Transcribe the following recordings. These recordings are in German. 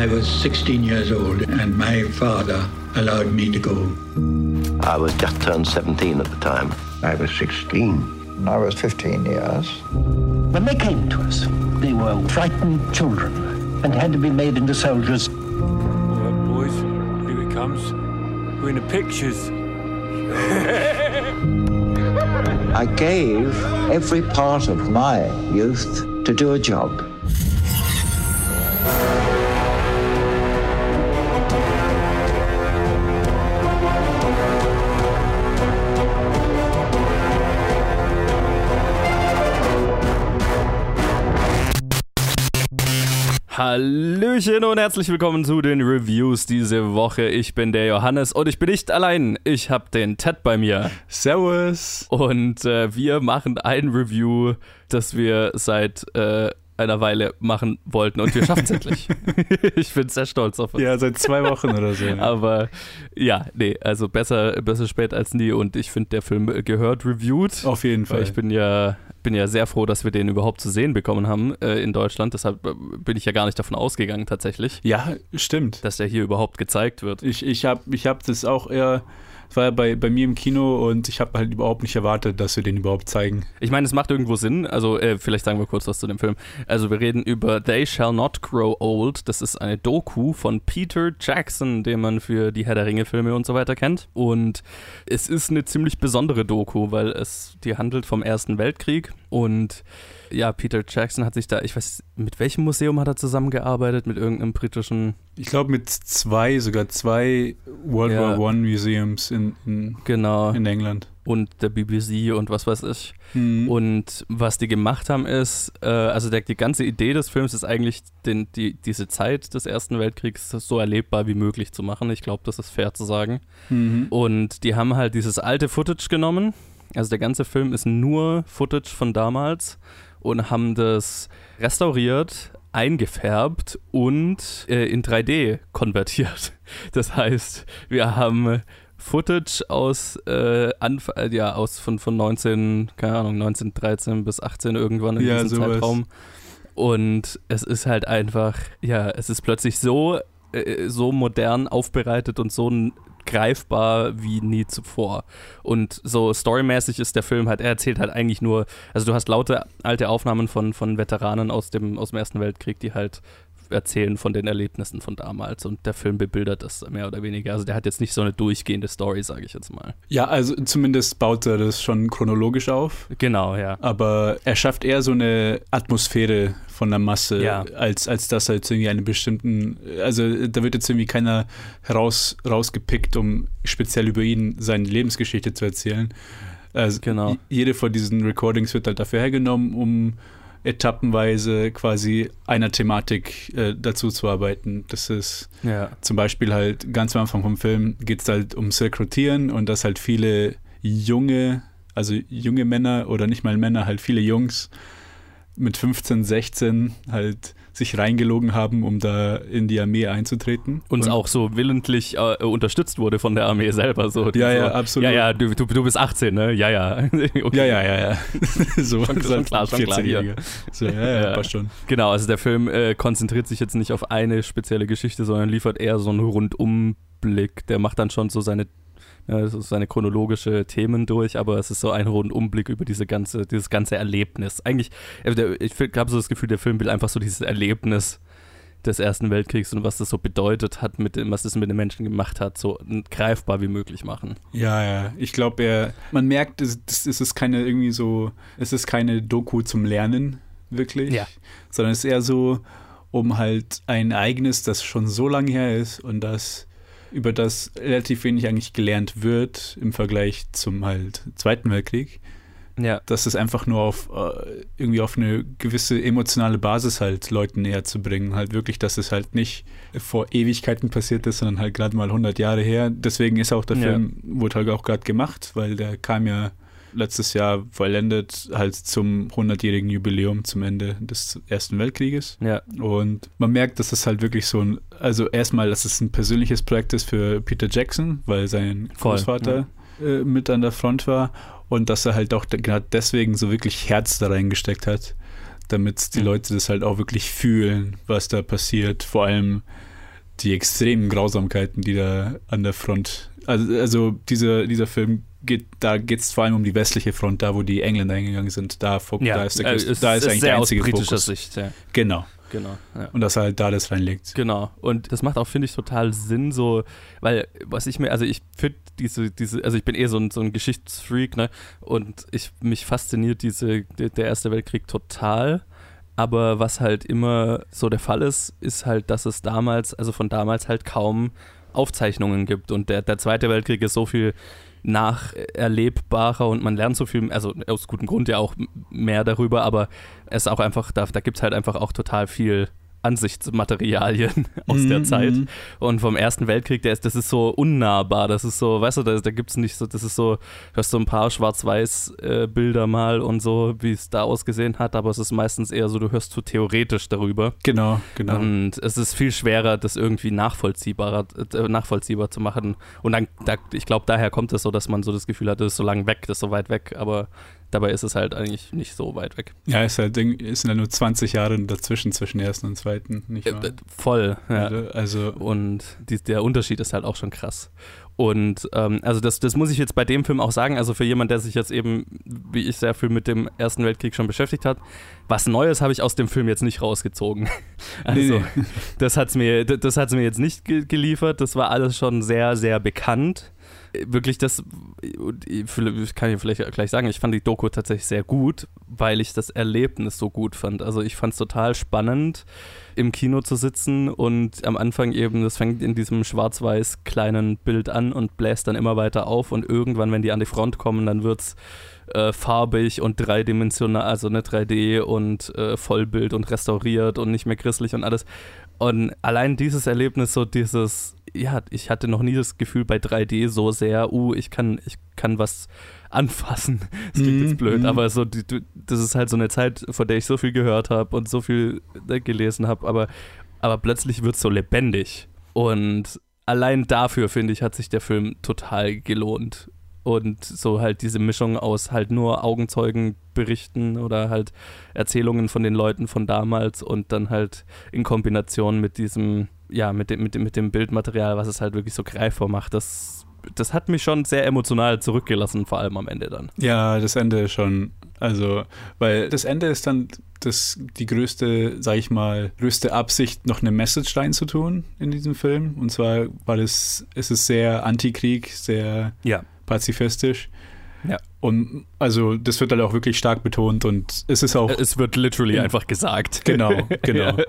I was 16 years old and my father allowed me to go. I was just turned 17 at the time. I was 16. I was 15 years. When they came to us, they were frightened children and had to be made into soldiers. All right, boys, here it comes. We're in the pictures. I gave every part of my youth to do a job. Hallöchen und herzlich willkommen zu den Reviews diese Woche. Ich bin der Johannes und ich bin nicht allein. Ich habe den Ted bei mir. Servus. Und äh, wir machen ein Review, das wir seit äh, einer Weile machen wollten und wir schaffen es endlich. ich bin sehr stolz auf uns. Ja, seit zwei Wochen oder so. Aber ja, nee, also besser, besser spät als nie und ich finde, der Film gehört reviewed. Auf jeden Fall. Ich bin ja, bin ja sehr froh, dass wir den überhaupt zu sehen bekommen haben äh, in Deutschland. Deshalb äh, bin ich ja gar nicht davon ausgegangen, tatsächlich, ja, stimmt. dass der hier überhaupt gezeigt wird. Ich, ich habe ich hab das auch eher, es war ja bei, bei mir im Kino und ich habe halt überhaupt nicht erwartet, dass wir den überhaupt zeigen. Ich meine, es macht irgendwo Sinn. Also, äh, vielleicht sagen wir kurz was zu dem Film. Also, wir reden über They Shall Not Grow Old. Das ist eine Doku von Peter Jackson, den man für die Herr der Ringe-Filme und so weiter kennt. Und es ist eine ziemlich besondere Doku, weil es die handelt vom Ersten Weltkrieg. Und ja, Peter Jackson hat sich da, ich weiß, mit welchem Museum hat er zusammengearbeitet? Mit irgendeinem britischen. Ich glaube mit zwei, sogar zwei World Ja. War One Museums in, in, Genau. in England. Und der BBC und was weiß ich. Hm. Und was die gemacht haben ist, äh, also der, die ganze Idee des Films ist eigentlich, den, die, diese Zeit des Ersten Weltkriegs so erlebbar wie möglich zu machen. Ich glaube, das ist fair zu sagen. Mhm. Und die haben halt dieses alte Footage genommen. Also der ganze Film ist nur Footage von damals und haben das restauriert, eingefärbt und äh, in 3D konvertiert. Das heißt, wir haben Footage aus, äh, Anf äh, ja, aus von, von 19, keine Ahnung, 1913 bis 18 irgendwann in Ja, diesem sowas. Zeitraum. Und es ist halt einfach, ja, es ist plötzlich so, äh, so modern aufbereitet und so greifbar wie nie zuvor. Und so storymäßig ist der Film halt, er erzählt halt eigentlich nur, also du hast laute alte Aufnahmen von, von Veteranen aus dem, aus dem Ersten Weltkrieg, die halt erzählen von den Erlebnissen von damals und der Film bebildert das mehr oder weniger. Also der hat jetzt nicht so eine durchgehende Story, sage ich jetzt mal. Ja, also zumindest baut er das schon chronologisch auf. Genau, ja. Aber er schafft eher so eine Atmosphäre von der Masse, Ja. als, als dass er jetzt irgendwie einen bestimmten, also da wird jetzt irgendwie keiner heraus, rausgepickt, um speziell über ihn seine Lebensgeschichte zu erzählen. Also Genau. jede von diesen Recordings wird halt dafür hergenommen, um etappenweise quasi einer Thematik äh, dazu zu arbeiten. Das ist Ja. zum Beispiel halt ganz am Anfang vom Film geht es halt ums Rekrutieren und dass halt viele junge, also junge Männer oder nicht mal Männer, halt viele Jungs mit 15, 16 halt sich reingelogen haben, um da in die Armee einzutreten. uns auch so willentlich äh, unterstützt wurde von der Armee selber. So, Ja, so, ja, absolut. Ja, ja, du, du, du bist 18, ne? Ja, ja. Okay. Ja, ja, ja, ja. so Schon- schon klar, schon klar, hier. 14-Jähriger. So, ja, ja, Ja. passt schon. Genau, also der Film äh, konzentriert sich jetzt nicht auf eine spezielle Geschichte, sondern liefert eher so einen Rundumblick. Der macht dann schon so seine, ja, so seine chronologische Themen durch, aber es ist so ein Rundumblick über diese ganze, dieses ganze Erlebnis. Eigentlich, äh, ich habe so das Gefühl, der Film will einfach so dieses Erlebnis des Ersten Weltkriegs und was das so bedeutet hat, mit dem, was das mit den Menschen gemacht hat, so greifbar wie möglich machen. Ja, ja. Ich glaube, er, man merkt, es, es es ist keine irgendwie so, es ist keine Doku zum Lernen, wirklich. Ja. Sondern es ist eher so, um halt ein Ereignis, das schon so lange her ist und das über das relativ wenig eigentlich gelernt wird im Vergleich zum halt Zweiten Weltkrieg, Ja. dass es einfach nur auf äh, irgendwie auf eine gewisse emotionale Basis halt Leuten näher zu bringen. Halt wirklich, dass es halt nicht vor Ewigkeiten passiert ist, sondern halt gerade mal 100 Jahre her. Deswegen ist auch der Ja. Film, wurde halt auch gerade gemacht, weil der kam ja letztes Jahr vollendet halt zum 100-jährigen Jubiläum zum Ende des Ersten Weltkrieges. Ja. Und man merkt, dass es halt wirklich so ein, also erstmal, dass es ein persönliches Projekt ist für Peter Jackson, weil sein Voll, Großvater äh, mit an der Front war und dass er halt auch de- gerade deswegen so wirklich Herz da reingesteckt hat, damit die. Leute das halt auch wirklich fühlen, was da passiert. Vor allem die extremen Grausamkeiten, die da an der Front, also, also dieser, dieser Film geht, da geht es vor allem um die westliche Front, da wo die Engländer hingegangen sind, da, Ja, da ist, der, äh, es da ist ist eigentlich der aus einzige britischer Fokus. Sicht, ja. Genau. Genau. Ja. Und dass er halt da das reinlegt. Genau. Und das macht auch, finde ich, total Sinn, so, weil, was ich mir, also ich finde diese, diese, also ich bin eh so ein, so ein Geschichtsfreak, ne? Und ich, mich fasziniert diese, der, der Erste Weltkrieg total. Aber was halt immer so der Fall ist, ist halt, dass es damals, also von damals halt kaum Aufzeichnungen gibt. Und der, der Zweite Weltkrieg ist so viel nacherlebbarer und man lernt so viel, also aus gutem Grund ja auch mehr darüber, aber es ist auch einfach, da, da gibt es halt einfach auch total viel Ansichtsmaterialien aus der Mhm, Zeit. Und vom Ersten Weltkrieg, der ist, das ist so unnahbar. Das ist so, weißt du, da, da gibt es nicht so, das ist so, du hast so ein paar Schwarz-Weiß-Bilder mal und so, wie es da ausgesehen hat, aber es ist meistens eher so, du hörst so theoretisch darüber. Genau, genau. Und es ist viel schwerer, das irgendwie nachvollziehbarer, äh, nachvollziehbar zu machen. Und dann, da, ich glaube, daher kommt es so, dass man so das Gefühl hat, das ist so lang weg, das ist so weit weg, aber dabei ist es halt eigentlich nicht so weit weg. ja, ist halt, sind ja nur 20 Jahre dazwischen zwischen ersten und zweiten, nicht Äh, wahr? voll, ja. Also, Und die, der Unterschied ist halt auch schon krass. Und ähm, also das, das muss ich jetzt bei dem Film auch sagen, also für jemand, der sich jetzt eben, wie ich, sehr viel mit dem Ersten Weltkrieg schon beschäftigt hat, was Neues habe ich aus dem Film jetzt nicht rausgezogen. Also nee. das hat es mir, das hat's mir jetzt nicht ge geliefert, das war alles schon sehr, sehr bekannt. Wirklich, das kann ich vielleicht gleich sagen, ich fand die Doku tatsächlich sehr gut, weil ich das Erlebnis so gut fand. Also ich fand es total spannend, im Kino zu sitzen und am Anfang eben, das fängt in diesem schwarz-weiß kleinen Bild an und bläst dann immer weiter auf und irgendwann, wenn die an die Front kommen, dann wird es äh, farbig und dreidimensional, also ne 3D und äh, Vollbild und restauriert und nicht mehr christlich und alles. Und allein dieses Erlebnis, so dieses, ja, ich hatte noch nie das Gefühl bei 3D so sehr, uh, ich kann, ich kann was anfassen. Das klingt Mhm, jetzt blöd, mhm. aber so, die, das ist halt so eine Zeit, von der ich so viel gehört habe und so viel äh, gelesen habe, aber, aber plötzlich wird es so lebendig. Und allein dafür, finde ich, hat sich der Film total gelohnt. Und so halt diese Mischung aus halt nur Augenzeugenberichten oder halt Erzählungen von den Leuten von damals und dann halt in Kombination mit diesem, ja, mit dem, mit dem, mit dem Bildmaterial, was es halt wirklich so greifbar macht, das, das hat mich schon sehr emotional zurückgelassen, vor allem am Ende dann. Ja, das Ende schon. Also, weil das Ende ist dann das, die größte, sag ich mal, größte Absicht, noch eine Message reinzutun in diesem Film. Und zwar, weil es, es ist sehr Antikrieg, sehr Ja. Pazifistisch. Ja. Und also das wird halt auch wirklich stark betont und es ist auch Es wird literally Ja. einfach gesagt. Genau, genau. Ja.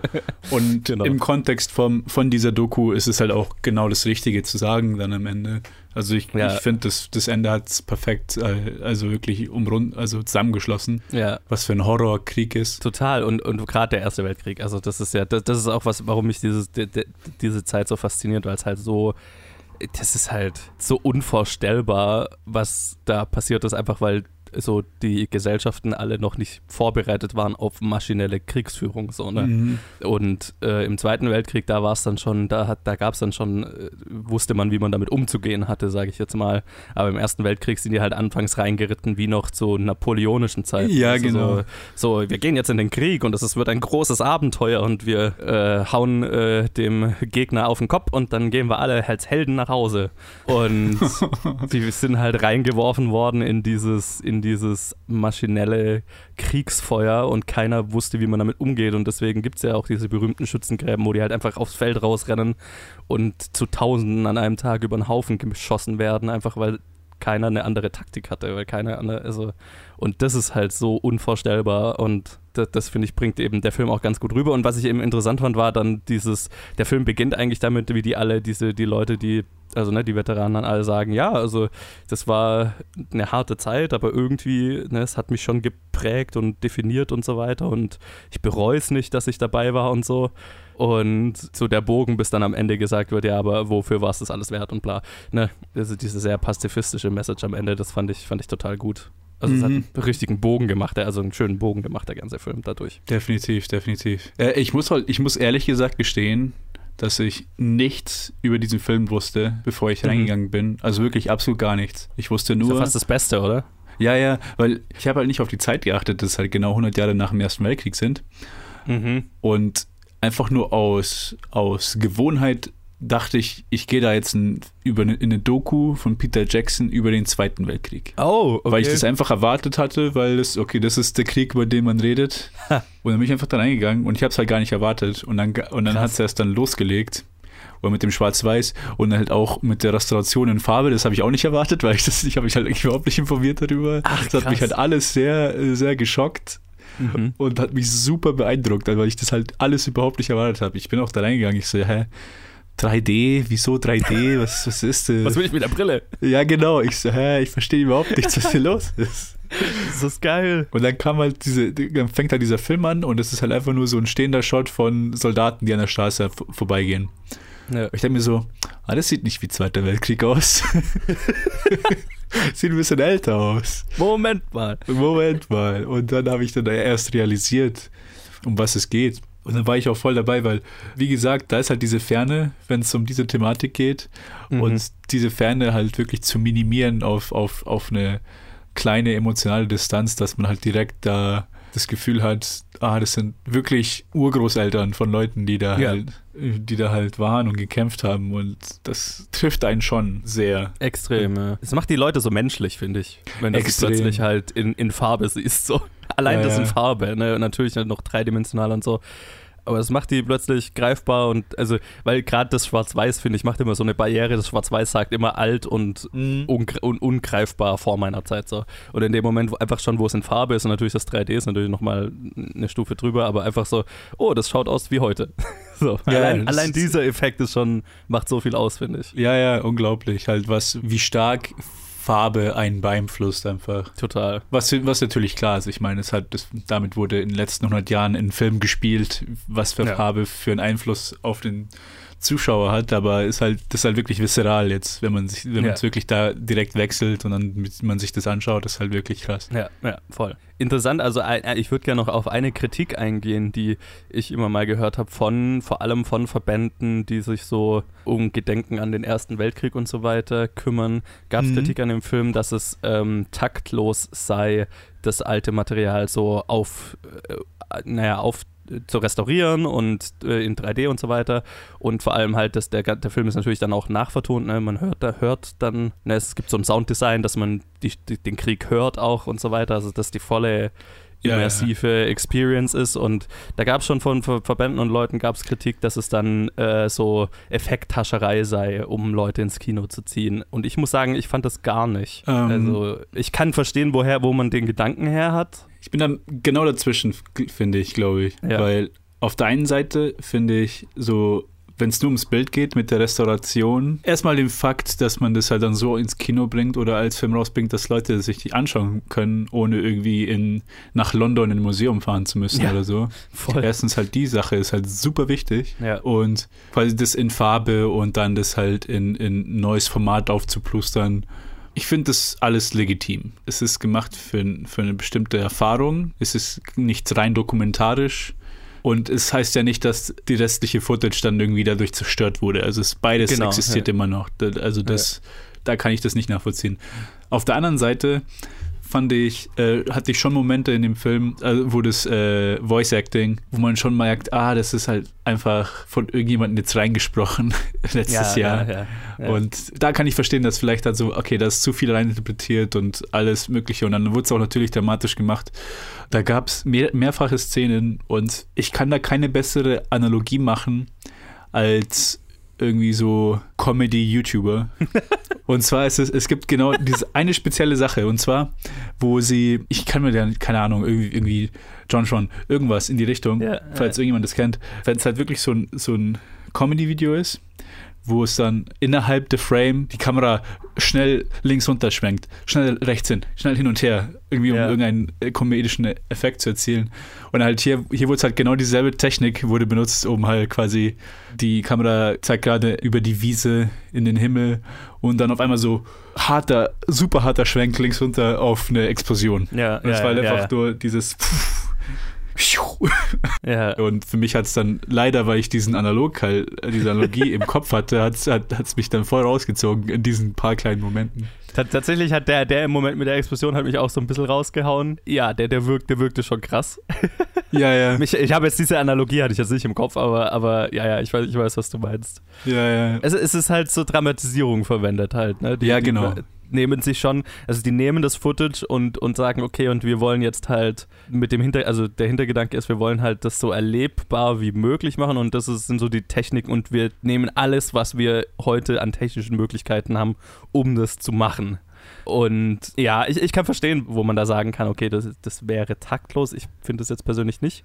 Und Genau. im Kontext vom, von dieser Doku ist es halt auch genau das Richtige zu sagen dann am Ende. Also ich, Ja. ich finde, das, das Ende hat es perfekt, äh, also wirklich umrund, also zusammengeschlossen, Ja. was für ein Horrorkrieg ist. Total und, und gerade der Erste Weltkrieg, also das ist ja, das, das ist auch was, warum mich dieses, de, de, diese Zeit so fasziniert, weil es halt so, das ist halt so unvorstellbar, was da passiert ist, einfach weil so die Gesellschaften alle noch nicht vorbereitet waren auf maschinelle Kriegsführung, so, ne? Mhm. Und äh, im Zweiten Weltkrieg, da war es dann schon, da hat, da gab es dann schon, äh, wusste man, wie man damit umzugehen hatte, sage ich jetzt mal. Aber im Ersten Weltkrieg sind die halt anfangs reingeritten, wie noch zu napoleonischen Zeiten. Ja, Also genau. So, so, wir gehen jetzt in den Krieg und es wird ein großes Abenteuer und wir äh, hauen äh, dem Gegner auf den Kopf und dann gehen wir alle als Helden nach Hause. Und die sind halt reingeworfen worden in dieses, in dieses maschinelle Kriegsfeuer und keiner wusste, wie man damit umgeht. Und deswegen gibt es ja auch diese berühmten Schützengräben, wo die halt einfach aufs Feld rausrennen und zu Tausenden an einem Tag über den Haufen geschossen werden, einfach weil keiner eine andere Taktik hatte, weil keiner andere, also und das ist halt so unvorstellbar und das, das finde ich bringt eben der Film auch ganz gut rüber und was ich eben interessant fand, war dann dieses, der Film beginnt eigentlich damit, wie die alle, diese, die Leute, die, also ne, die Veteranen dann alle sagen, ja, also das war eine harte Zeit, aber irgendwie, ne, es hat mich schon geprägt und definiert und so weiter und ich bereue es nicht, dass ich dabei war und so und so der Bogen, bis dann am Ende gesagt wird, ja, aber wofür war es das alles wert und bla. Ne? Also diese sehr pazifistische Message am Ende, das fand ich, fand ich total gut. Also es hat Mhm. einen richtigen Bogen gemacht, also einen schönen Bogen gemacht, der ganze Film dadurch. Definitiv, definitiv. Äh, ich, muss halt, ich muss ehrlich gesagt gestehen, dass ich nichts über diesen Film wusste, bevor ich Mhm. reingegangen bin. Also wirklich absolut gar nichts. Ich wusste Ist ja nur. fast das Beste, oder? Ja, ja, weil ich habe halt nicht auf die Zeit geachtet, dass es halt genau 100 Jahre nach dem Ersten Weltkrieg sind. Mhm. Und einfach nur aus, aus Gewohnheit dachte ich, ich gehe da jetzt ein, über eine, in eine Doku von Peter Jackson über den Zweiten Weltkrieg. Oh, okay. Weil ich das einfach erwartet hatte, weil das, okay, das ist der Krieg, über den man redet. und dann bin ich einfach dann eingegangen und ich habe es halt gar nicht erwartet. Und dann, und dann hat es erst dann losgelegt. Oder mit dem Schwarz-Weiß und halt auch mit der Restauration in Farbe, das habe ich auch nicht erwartet, weil ich das, ich habe mich halt überhaupt nicht informiert darüber. Ach, das hat mich halt alles sehr, sehr geschockt Mhm. und hat mich super beeindruckt, weil ich das halt alles überhaupt nicht erwartet habe. Ich bin auch da reingegangen, ich so, hä? 3D, wieso 3D? Was, was ist das? Was will ich mit der Brille? ja, genau. Ich so, hä, ich verstehe überhaupt nichts, was hier los ist. Das ist geil. Und dann kam halt diese, dann fängt halt dieser Film an und es ist halt einfach nur so ein stehender Shot von Soldaten, die an der Straße vorbeigehen. Ja. Ich denke mir so, ah, das sieht nicht wie Zweiter Weltkrieg aus. sieht ein bisschen älter aus. Moment mal. Moment mal. Und dann habe ich dann erst realisiert, um was es geht. Und dann war ich auch voll dabei, weil, wie gesagt, da ist halt diese Ferne, wenn es um diese Thematik geht. Mhm. Und diese Ferne halt wirklich zu minimieren auf, auf, auf eine kleine emotionale Distanz, dass man halt direkt da das Gefühl hat, ah, das sind wirklich Urgroßeltern von Leuten, die da Ja. halt, die da halt waren und gekämpft haben. Und das trifft einen schon sehr. Extrem. Es macht die Leute so menschlich, finde ich. Wenn du es plötzlich halt in, in Farbe siehst. So. Allein Ja, das in. Farbe, ne? Und natürlich noch dreidimensional und so. Aber es macht die plötzlich greifbar und also, weil gerade das Schwarz-Weiß, finde ich, macht immer so eine Barriere. Das Schwarz-Weiß sagt immer alt und ungre un ungreifbar vor meiner Zeit so. Und in dem Moment, wo einfach schon, wo es in Farbe ist und natürlich das 3D ist natürlich nochmal eine Stufe drüber, aber einfach so, oh, das schaut aus wie heute. so. Ja, allein, das allein dieser Effekt ist schon, macht so viel aus, finde ich. Ja, ja, unglaublich. Halt, was, wie stark Farbe einen beeinflusst einfach. Total. Was, was natürlich klar ist, ich meine, es hat, das, damit wurde in den letzten 100 Jahren in Film gespielt, was für Ja. Farbe für einen Einfluss auf den Zuschauer hat, aber ist halt, das ist halt wirklich visceral jetzt, wenn man sich, wenn man Ja. es wirklich da direkt wechselt und dann mit, man sich das anschaut, ist halt wirklich krass. Ja, ja, voll. Interessant, also ich würde gerne noch auf eine Kritik eingehen, die ich immer mal gehört habe von, vor allem von Verbänden, die sich so um Gedenken an den Ersten Weltkrieg und so weiter kümmern. Gab es Mhm. Kritik an dem Film, dass es ähm, taktlos sei, das alte Material so auf, äh, naja, auf zu restaurieren und äh, in 3D und so weiter und vor allem halt, dass der, der Film ist natürlich dann auch nachvertont, ne? man hört, da hört dann, ne? es gibt so ein Sounddesign, dass man die, die, den Krieg hört auch und so weiter, also dass die volle Ja, ja, immersive Experience ist und da gab es schon von Ver Verbänden und Leuten gab es Kritik, dass es dann äh, so Effekthascherei sei, um Leute ins Kino zu ziehen und ich muss sagen, ich fand das gar nicht. Ähm. also ich kann verstehen, woher, wo man den Gedanken her hat. Ich bin dann genau dazwischen, finde ich, glaube ich. Ja. Weil auf der einen Seite finde ich so, wenn es nur ums Bild geht mit der Restauration, erstmal den Fakt, dass man das halt dann so ins Kino bringt oder als Film rausbringt, dass Leute sich die anschauen können, ohne irgendwie in, nach London in ein Museum fahren zu müssen Ja. oder so. Voll. Erstens halt die Sache ist halt super wichtig. Ja. Und quasi das in Farbe und dann das halt in, in neues Format aufzuplustern. Ich finde das alles legitim. Es ist gemacht für, für eine bestimmte Erfahrung. Es ist nicht rein dokumentarisch. Und es heißt ja nicht, dass die restliche Footage dann irgendwie dadurch zerstört wurde. Also es, beides Genau, existiert ja. immer noch. Also das, da kann ich das nicht nachvollziehen. Auf der anderen Seite fand ich, äh, hatte ich schon Momente in dem Film, äh, wo das äh, Voice Acting, wo man schon merkt, ah, das ist halt einfach von irgendjemandem jetzt reingesprochen letztes Jahr. Ja, ja, ja. Und da kann ich verstehen, dass vielleicht halt so, okay, da ist zu viel reininterpretiert und alles Mögliche. Und dann wurde es auch natürlich dramatisch gemacht. Da gab es mehr, mehrfache Szenen und ich kann da keine bessere Analogie machen als irgendwie so Comedy-YouTuber. und zwar ist es, es gibt genau diese eine spezielle Sache. Und zwar, wo sie, ich kann mir dann, keine Ahnung, irgendwie, irgendwie John Sean, irgendwas in die Richtung, Ja, falls irgendjemand das kennt, wenn es halt wirklich so ein, so ein Comedy-Video ist, wo es dann innerhalb der Frame die Kamera schnell links runter schwenkt, schnell rechts hin, schnell hin und her, irgendwie um Ja. irgendeinen äh, komödischen Effekt zu erzielen. Und halt hier, hier wurde halt genau dieselbe Technik wurde benutzt, um halt quasi die Kamera zeigt gerade über die Wiese in den Himmel und dann auf einmal so harter, super harter Schwenk links runter auf eine Explosion. Ja, Und es ja, war halt ja, einfach nur dieses Ja. Und für mich hat es dann, leider, weil ich diesen Analog, diese Analogie im Kopf hatte, hat es hat, hat's mich dann voll rausgezogen in diesen paar kleinen Momenten. T tatsächlich hat der, der im Moment mit der Explosion hat mich auch so ein bisschen rausgehauen. Ja, der, der, wirkt, der wirkte schon krass. Ja, ja. Mich, ich habe jetzt diese Analogie, hatte ich jetzt nicht im Kopf, aber, aber ja, ja, ich weiß, ich weiß, was du meinst. Ja, ja. Es, es ist halt so Dramatisierung verwendet halt, ne? Die, Ja, genau. Die nehmen sich schon, also die nehmen das Footage und, und sagen, okay, und wir wollen jetzt halt mit dem Hinter, also der Hintergedanke ist, wir wollen halt das so erlebbar wie möglich machen und das ist, sind so die Techniken und wir nehmen alles, was wir heute an technischen Möglichkeiten haben, um das zu machen. Und ja, ich, ich kann verstehen, wo man da sagen kann, okay, das, das wäre taktlos. Ich finde das jetzt persönlich nicht.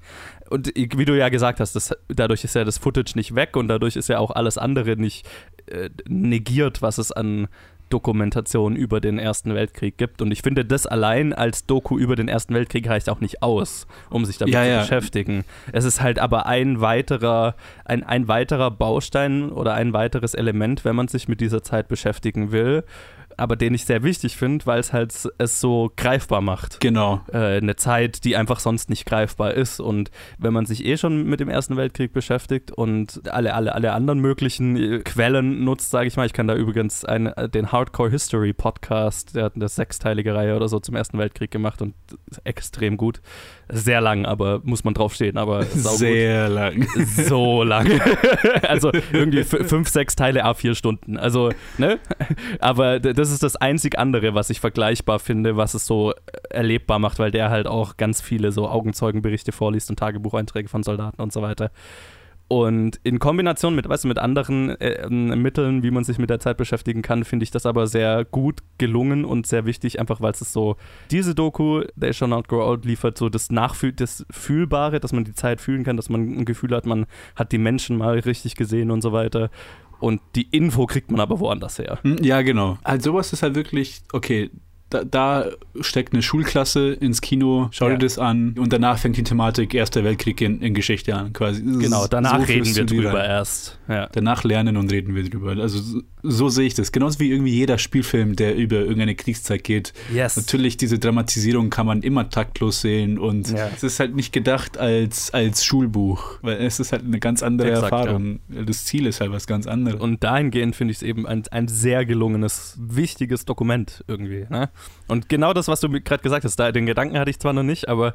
Und wie du ja gesagt hast, das, dadurch ist ja das Footage nicht weg und dadurch ist ja auch alles andere nicht äh, negiert, was es an Dokumentation über den Ersten Weltkrieg gibt. Und ich finde, das allein als Doku über den Ersten Weltkrieg reicht auch nicht aus, um sich damit Ja, zu ja. beschäftigen. Es ist halt aber ein weiterer, ein, ein weiterer Baustein oder ein weiteres Element, wenn man sich mit dieser Zeit beschäftigen will, aber den ich sehr wichtig finde, weil es halt es so greifbar macht Genau. äh, eine Zeit, die einfach sonst nicht greifbar ist. Und wenn man sich eh schon mit dem Ersten Weltkrieg beschäftigt und alle, alle, alle anderen möglichen äh, Quellen nutzt, sage ich mal, ich kann da übrigens einen, äh, den Hardcore History Podcast, der hat eine sechsteilige Reihe oder so zum Ersten Weltkrieg gemacht und extrem gut. Sehr lang, aber muss man drauf stehen, aber saugut. Sehr lang. So lang. also irgendwie fünf, sechs Teile A4 Stunden. Also, ne? Aber d- das ist das einzig andere, was ich vergleichbar finde, was es so erlebbar macht, weil der halt auch ganz viele so Augenzeugenberichte vorliest und Tagebucheinträge von Soldaten und so weiter. Und in Kombination mit, weißt du, mit anderen äh, ähm, Mitteln, wie man sich mit der Zeit beschäftigen kann, finde ich das aber sehr gut gelungen und sehr wichtig, einfach weil es so, diese Doku, They Shall Not Grow Old, liefert so das Nachfühl, das Fühlbare, dass man die Zeit fühlen kann, dass man ein Gefühl hat, man hat die Menschen mal richtig gesehen und so weiter. Und die Info kriegt man aber woanders her. Hm, Ja, genau. Also sowas ist halt wirklich, okay, da, da steckt eine Schulklasse ins Kino, schau Ja. dir das an und danach fängt die Thematik Erster Weltkrieg in, in Geschichte an, quasi. Genau, danach So reden wir drüber rein. erst. Ja. Danach lernen und reden wir drüber. Also so, sehe ich das. Genauso wie irgendwie jeder Spielfilm, der über irgendeine Kriegszeit geht. Yes. Natürlich, diese Dramatisierung kann man immer taktlos sehen und Ja. es ist halt nicht gedacht als, als Schulbuch, weil es ist halt eine ganz andere Exakt, Erfahrung. Das Ziel ist halt was ganz anderes. Und dahingehend finde ich es eben ein, ein sehr gelungenes, wichtiges Dokument irgendwie. Ne? Und genau das, was du gerade gesagt hast, da, den Gedanken hatte ich zwar noch nicht, aber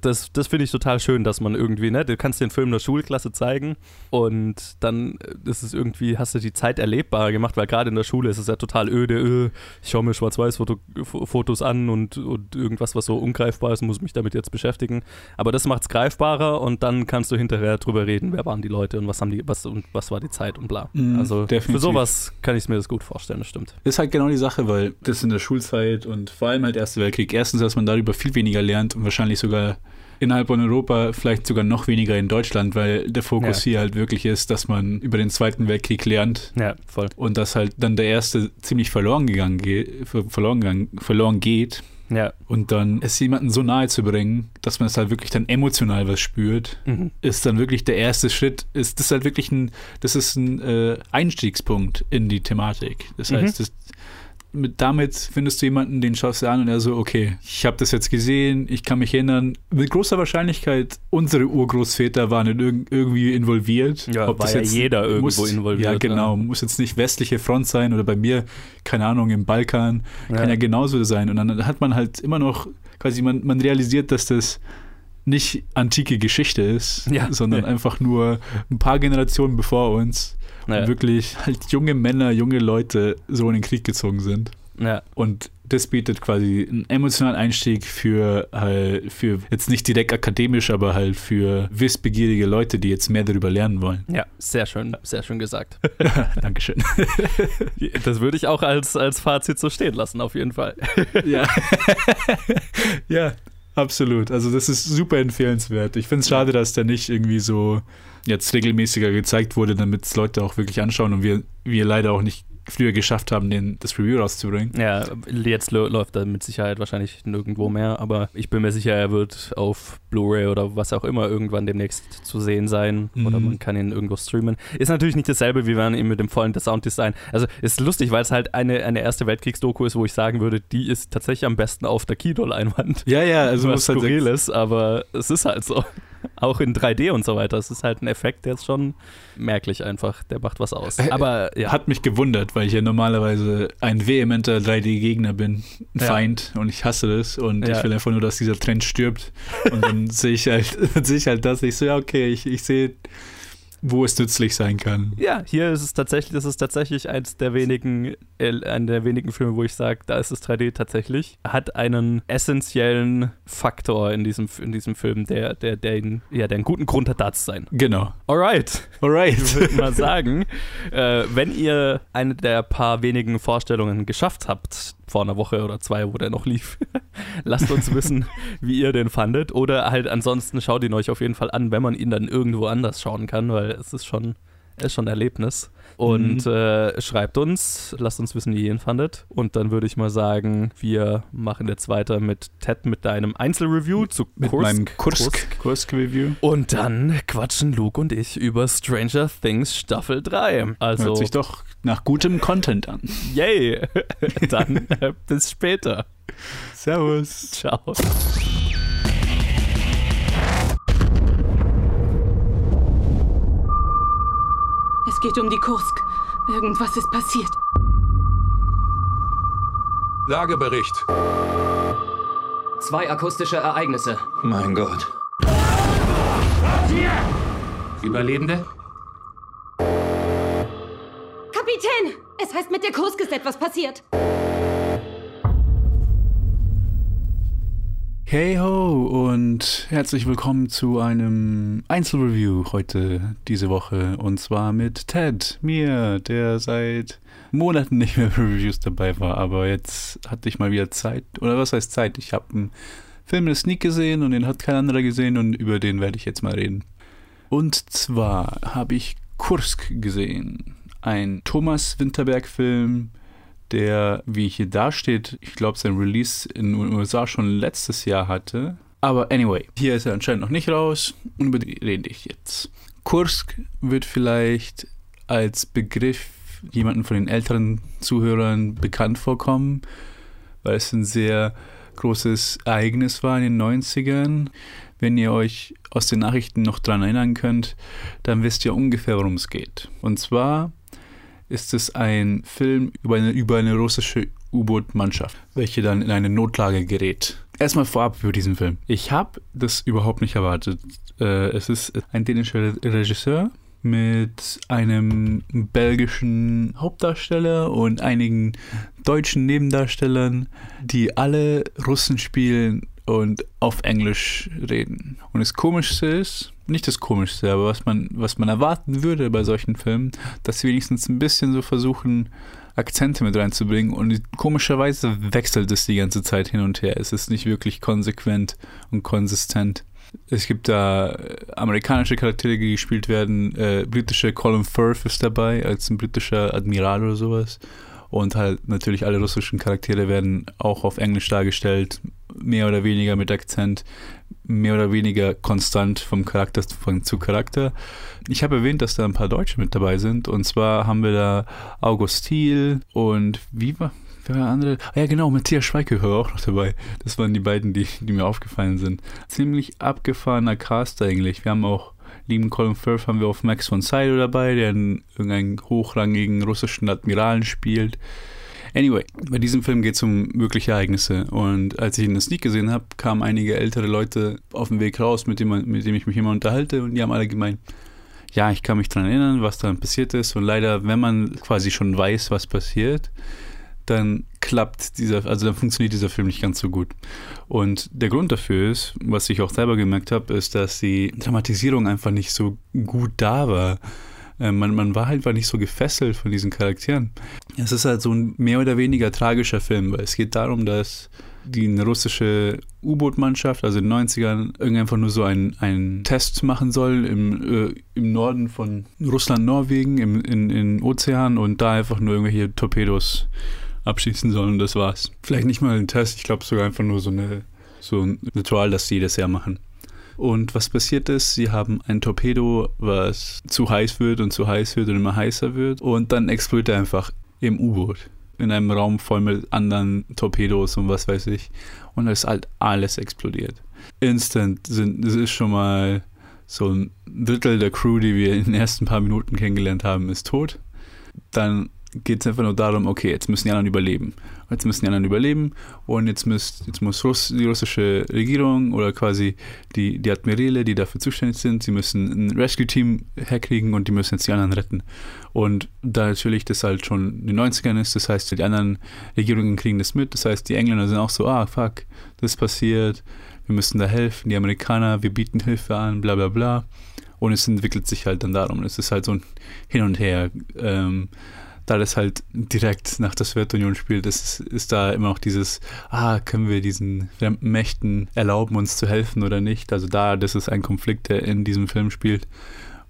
das, das finde ich total schön, dass man irgendwie, ne, du kannst den Film der Schulklasse zeigen und dann äh, ist es irgendwie, hast du die Zeit erlebbarer gemacht, weil gerade in der Schule ist es ja total öde, äh, ich schaue mir Schwarz-Weiß-Fotos an und, und irgendwas, was so ungreifbar ist, muss mich damit jetzt beschäftigen. Aber das macht es greifbarer und dann kannst du hinterher drüber reden, wer waren die Leute und was haben die, was und was war die Zeit und bla. Mhm, also definitiv. für sowas kann ich mir das gut vorstellen, das stimmt. ist halt genau die Sache, weil das in der Schulzeit und vor allem halt Erster Weltkrieg, erstens, dass man darüber viel weniger lernt und wahrscheinlich sogar innerhalb von Europa, vielleicht sogar noch weniger in Deutschland, weil der Fokus Ja. hier halt wirklich ist, dass man über den Zweiten Weltkrieg lernt Ja, voll. und dass halt dann der erste ziemlich verloren gegangen geht, verloren, gegangen, verloren geht Ja. und dann es jemanden so nahe zu bringen, dass man es halt wirklich dann emotional was spürt, Mhm. ist dann wirklich der erste Schritt, ist das halt wirklich ein, das ist ein äh, Einstiegspunkt in die Thematik. Das Mhm. heißt, das, mit, damit findest du jemanden, den schaust du an und er so, okay, ich habe das jetzt gesehen, ich kann mich erinnern, mit großer Wahrscheinlichkeit, unsere Urgroßväter waren in irg irgendwie involviert. Ja, war ja jeder irgendwo involviert, Ja, genau. ne? Muss jetzt nicht westliche Front sein oder bei mir, keine Ahnung, im Balkan, Ja. kann ja genauso sein. Und dann hat man halt immer noch, quasi, man, man realisiert, dass das nicht antike Geschichte ist, Ja. sondern Ja. einfach nur ein paar Generationen bevor uns Ja. wirklich halt junge Männer, junge Leute so in den Krieg gezogen sind. Ja. Und das bietet quasi einen emotionalen Einstieg für halt, für jetzt nicht direkt akademisch, aber halt für wissbegierige Leute, die jetzt mehr darüber lernen wollen. ja, sehr schön, sehr schön gesagt. Dankeschön. Das würde ich auch als, als Fazit so stehen lassen, auf jeden Fall. ja. ja, absolut. Also das ist super empfehlenswert. Ich finde es schade, dass der nicht irgendwie so jetzt regelmäßiger gezeigt wurde, damit es Leute auch wirklich anschauen und wir, wir leider auch nicht früher geschafft haben, den, das Review rauszubringen. Ja, jetzt läuft er mit Sicherheit wahrscheinlich nirgendwo mehr, aber ich bin mir sicher, er wird auf Blu-ray oder was auch immer irgendwann demnächst zu sehen sein oder Mhm. man kann ihn irgendwo streamen. Ist natürlich nicht dasselbe, wie wenn ihn mit dem vollen Sounddesign. Also ist lustig, weil es halt eine, eine erste Weltkriegsdoku ist, wo ich sagen würde, die ist tatsächlich am besten auf der Kinoleinwand. Ja, ja, also was halt skurril ist, aber es ist halt so. Auch in 3D und so weiter. Es ist halt ein Effekt, der ist schon merklich einfach. Der macht was aus. Äh, Aber ja. Hat mich gewundert, weil ich ja normalerweise ein vehementer 3D-Gegner bin, ein Ja. Feind und ich hasse das und Ja. ich will einfach nur, dass dieser Trend stirbt. Und dann sehe ich halt, sehe ich halt das, ich so, ja, okay, ich, ich sehe, wo es nützlich sein kann. Ja, hier ist es tatsächlich, das ist tatsächlich eins der wenigen, äh, einer der wenigen Filme, wo ich sage, da ist das 3D tatsächlich, hat einen essentiellen Faktor in diesem, in diesem Film, der, der, der, ihn, ja, der einen guten Grund hat, da zu sein. Genau. Alright, Alright. ich würde mal sagen, äh, wenn ihr eine der paar wenigen Vorstellungen geschafft habt, vor einer Woche oder zwei, wo der noch lief, lasst uns wissen, wie ihr den fandet. Oder halt ansonsten schaut ihn euch auf jeden Fall an, wenn man ihn dann irgendwo anders schauen kann, weil es ist schon, es ist schon ein Erlebnis. Und Mhm. äh, schreibt uns, lasst uns wissen, wie ihr ihn fandet. Und dann würde ich mal sagen, wir machen jetzt weiter mit Ted mit deinem Einzelreview zu Mit Kursk. meinem Kursk, Kursk-Review. Und dann quatschen Luke und ich über Stranger Things Staffel 3. Also, Hört sich doch nach gutem Content an. yay! dann äh, bis später. Servus. Ciao. Es geht um die Kursk. Irgendwas ist passiert. Lagebericht. Zwei akustische Ereignisse. Mein Gott. Überlebende? Etwas passiert. Hey ho und herzlich willkommen zu einem Einzelreview heute diese Woche und zwar mit Ted, mir, der seit Monaten nicht mehr für Reviews dabei war, aber jetzt hatte ich mal wieder Zeit oder was heißt Zeit? Ich habe einen Film in Sneak gesehen und den hat kein anderer gesehen und über den werde ich jetzt mal reden. Und zwar habe ich Kursk gesehen, ein Thomas Winterberg Film der, wie hier dasteht, ich glaube, sein Release in den USA schon letztes Jahr hatte. Aber anyway, hier ist er anscheinend noch nicht raus und über die rede ich jetzt. Kursk wird vielleicht als Begriff jemanden von den älteren Zuhörern bekannt vorkommen, weil es ein sehr großes Ereignis war in den 90ern. Wenn ihr euch aus den Nachrichten noch dran erinnern könnt, dann wisst ihr ungefähr, worum es geht. Und zwar ist es ein Film über eine, über eine russische U-Boot-Mannschaft, welche dann in eine Notlage gerät. Erstmal vorab über diesen Film. Ich habe das überhaupt nicht erwartet. Äh, es ist ein dänischer Regisseur mit einem belgischen Hauptdarsteller und einigen deutschen Nebendarstellern, die alle Russen spielen und auf Englisch reden. Und das Komischste ist, nicht das Komischste, aber was man, was man erwarten würde bei solchen Filmen, dass sie wenigstens ein bisschen so versuchen, Akzente mit reinzubringen. Und komischerweise wechselt es die ganze Zeit hin und her. Es ist nicht wirklich konsequent und konsistent. Es gibt da äh, amerikanische Charaktere, die gespielt werden. Äh, britische Colin Firth ist dabei, als ein britischer Admiral oder sowas. Und halt natürlich alle russischen Charaktere werden auch auf Englisch dargestellt, mehr oder weniger mit Akzent, mehr oder weniger konstant vom Charakter von, zu Charakter. Ich habe erwähnt, dass da ein paar Deutsche mit dabei sind. Und zwar haben wir da August Thiel und wie war, wer andere? Ah, ja, genau, Matthias Schweighöfer auch noch dabei. Das waren die beiden, die, die mir aufgefallen sind. Ziemlich abgefahrener Cast eigentlich. Wir haben auch lieben Colin Firth haben wir auf Max von Sydow dabei, der einen, irgendeinen hochrangigen russischen Admiralen spielt. Anyway, bei diesem Film geht es um wirkliche Ereignisse. Und als ich ihn in der Sneak gesehen habe, kamen einige ältere Leute auf den Weg raus, mit dem, mit dem ich mich immer unterhalte. Und die haben alle gemeint, ja, ich kann mich daran erinnern, was dann passiert ist. Und leider, wenn man quasi schon weiß, was passiert, dann klappt dieser, also dann funktioniert dieser Film nicht ganz so gut. Und der Grund dafür ist, was ich auch selber gemerkt habe, ist, dass die Dramatisierung einfach nicht so gut da war. Äh, Man, man war halt einfach nicht so gefesselt von diesen Charakteren. Es ist halt so ein mehr oder weniger tragischer Film, weil es geht darum, dass die eine russische U-Boot-Mannschaft, also in den 90ern, irgendwie einfach nur so einen, Test machen soll im, äh, im Norden von Russland, Norwegen, im in, in Ozean und da einfach nur irgendwelche Torpedos abschießen sollen und das war's. Vielleicht nicht mal ein Test, ich glaube sogar einfach nur so eine so ein Ritual, das sie jedes Jahr machen. Und was passiert ist, sie haben ein Torpedo, was zu heiß wird und zu heiß wird und immer heißer wird. Und dann explodiert er einfach im U-Boot. In einem Raum voll mit anderen Torpedos und was weiß ich. Und es ist halt alles explodiert. Instant sind, es ist schon mal so ein Drittel der Crew, die wir in den ersten paar Minuten kennengelernt haben, ist tot. Dann geht es einfach nur darum, okay, jetzt müssen die anderen überleben. Jetzt müssen die anderen überleben und jetzt, müsst, jetzt muss Russ, die russische Regierung oder quasi die, die Admirale, die dafür zuständig sind, sie müssen ein Rescue-Team herkriegen und die müssen jetzt die anderen retten. Und da natürlich das halt schon in den 90ern ist, das heißt, die anderen Regierungen kriegen das mit, das heißt, die Engländer sind auch so, ah, fuck, das passiert, wir müssen da helfen, die Amerikaner, wir bieten Hilfe an, bla bla bla. Und es entwickelt sich halt dann darum. Es ist halt so ein Hin und Her. Ähm, da das halt direkt nach der Sowjetunion spielt, ist, ist da immer noch dieses, ah, können wir diesen fremden Mächten erlauben, uns zu helfen oder nicht? Also da, das ist ein Konflikt, der in diesem Film spielt.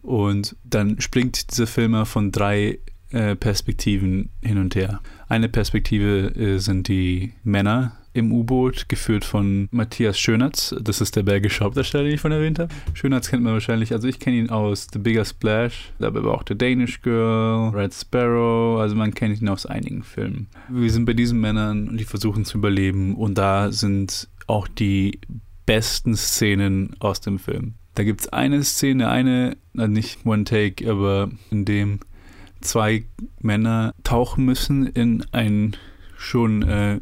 Und dann springt dieser Film von drei äh, Perspektiven hin und her. Eine Perspektive äh, sind die Männer, im U-Boot, geführt von Matthias Schönertz. Das ist der belgische Hauptdarsteller, den ich von erwähnt habe. Schönertz kennt man wahrscheinlich, also ich kenne ihn aus The Bigger Splash, dabei aber auch The Danish Girl, Red Sparrow, also man kennt ihn aus einigen Filmen. Wir sind bei diesen Männern und die versuchen zu überleben und da sind auch die besten Szenen aus dem Film. Da gibt es eine Szene, eine, nicht One Take, aber in dem zwei Männer tauchen müssen in ein schon äh,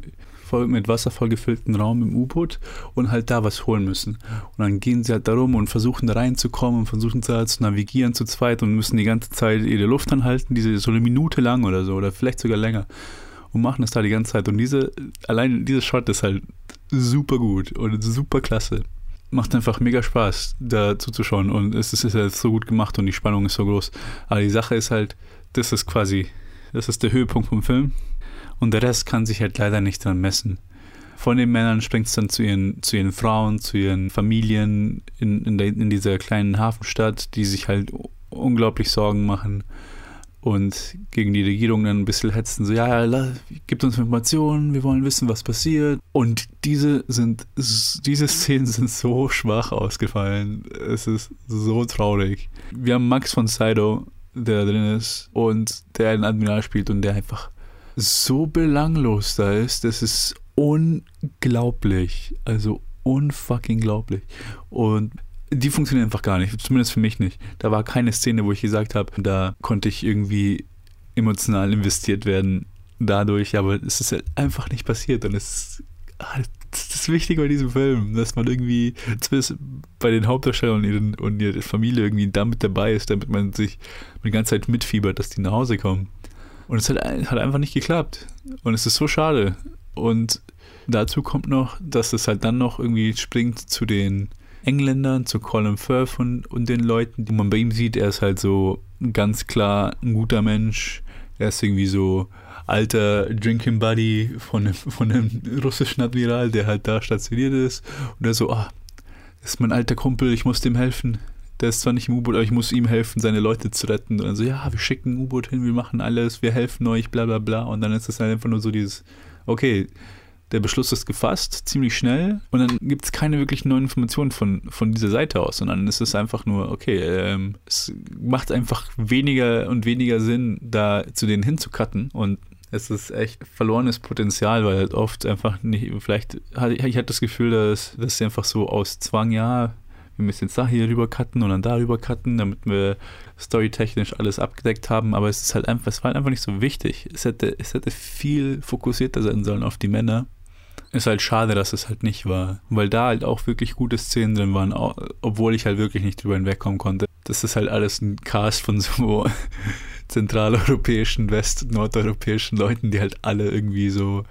voll mit Wasser vollgefüllten Raum im U-Boot und halt da was holen müssen. Und dann gehen sie halt darum und versuchen da reinzukommen und versuchen da zu navigieren zu zweit und müssen die ganze Zeit ihre Luft anhalten, diese so eine Minute lang oder so oder vielleicht sogar länger und machen das da die ganze Zeit und diese allein dieser Shot ist halt super gut und super klasse. Macht einfach mega Spaß, da zuzuschauen und es ist halt so gut gemacht und die Spannung ist so groß. Aber die Sache ist halt, das ist quasi, das ist der Höhepunkt vom Film und der Rest kann sich halt leider nicht dran messen. Von den Männern springt es dann zu ihren, zu ihren Frauen, zu ihren Familien in, in, der, in dieser kleinen Hafenstadt, die sich halt unglaublich Sorgen machen und gegen die Regierung dann ein bisschen hetzen, so, ja, ja, gibt uns Informationen, wir wollen wissen, was passiert. Und diese sind, diese Szenen sind so schwach ausgefallen. Es ist so traurig. Wir haben Max von Sydow, der drin ist und der einen Admiral spielt und der einfach so belanglos da ist, das ist unglaublich. Also unfucking glaublich. Und die funktionieren einfach gar nicht, zumindest für mich nicht. Da war keine Szene, wo ich gesagt habe, da konnte ich irgendwie emotional investiert werden dadurch, aber es ist halt einfach nicht passiert und es ist halt das Wichtige bei diesem Film, dass man irgendwie zumindest bei den Hauptdarstellern und, und ihrer Familie irgendwie damit dabei ist, damit man sich die ganze Zeit mitfiebert, dass die nach Hause kommen. Und es hat, hat einfach nicht geklappt. Und es ist so schade. Und dazu kommt noch, dass es halt dann noch irgendwie springt zu den Engländern, zu Colin Firth und, und den Leuten, die man bei ihm sieht. Er ist halt so ganz klar ein guter Mensch. Er ist irgendwie so alter Drinking Buddy von von einem russischen Admiral, der halt da stationiert ist. Und er so, ah, das ist mein alter Kumpel, ich muss dem helfen der ist zwar nicht im U-Boot, aber ich muss ihm helfen, seine Leute zu retten. Und dann so, ja, wir schicken ein U-Boot hin, wir machen alles, wir helfen euch, bla bla bla. Und dann ist es halt einfach nur so dieses, okay, der Beschluss ist gefasst, ziemlich schnell. Und dann gibt es keine wirklich neuen Informationen von, von dieser Seite aus, sondern es ist einfach nur, okay, ähm, es macht einfach weniger und weniger Sinn, da zu denen hinzucutten. Und es ist echt verlorenes Potenzial, weil halt oft einfach nicht, vielleicht, ich hatte das Gefühl, dass, dass sie einfach so aus Zwang, ja, wir müssen jetzt da hier rüber cutten und dann da rüber cutten, damit wir storytechnisch alles abgedeckt haben, aber es ist halt einfach, es war halt einfach nicht so wichtig. Es hätte, es hätte viel fokussierter sein sollen auf die Männer. Ist halt schade, dass es halt nicht war, weil da halt auch wirklich gute Szenen drin waren, obwohl ich halt wirklich nicht drüber hinwegkommen konnte. Das ist halt alles ein Cast von so zentraleuropäischen, west-, nordeuropäischen Leuten, die halt alle irgendwie so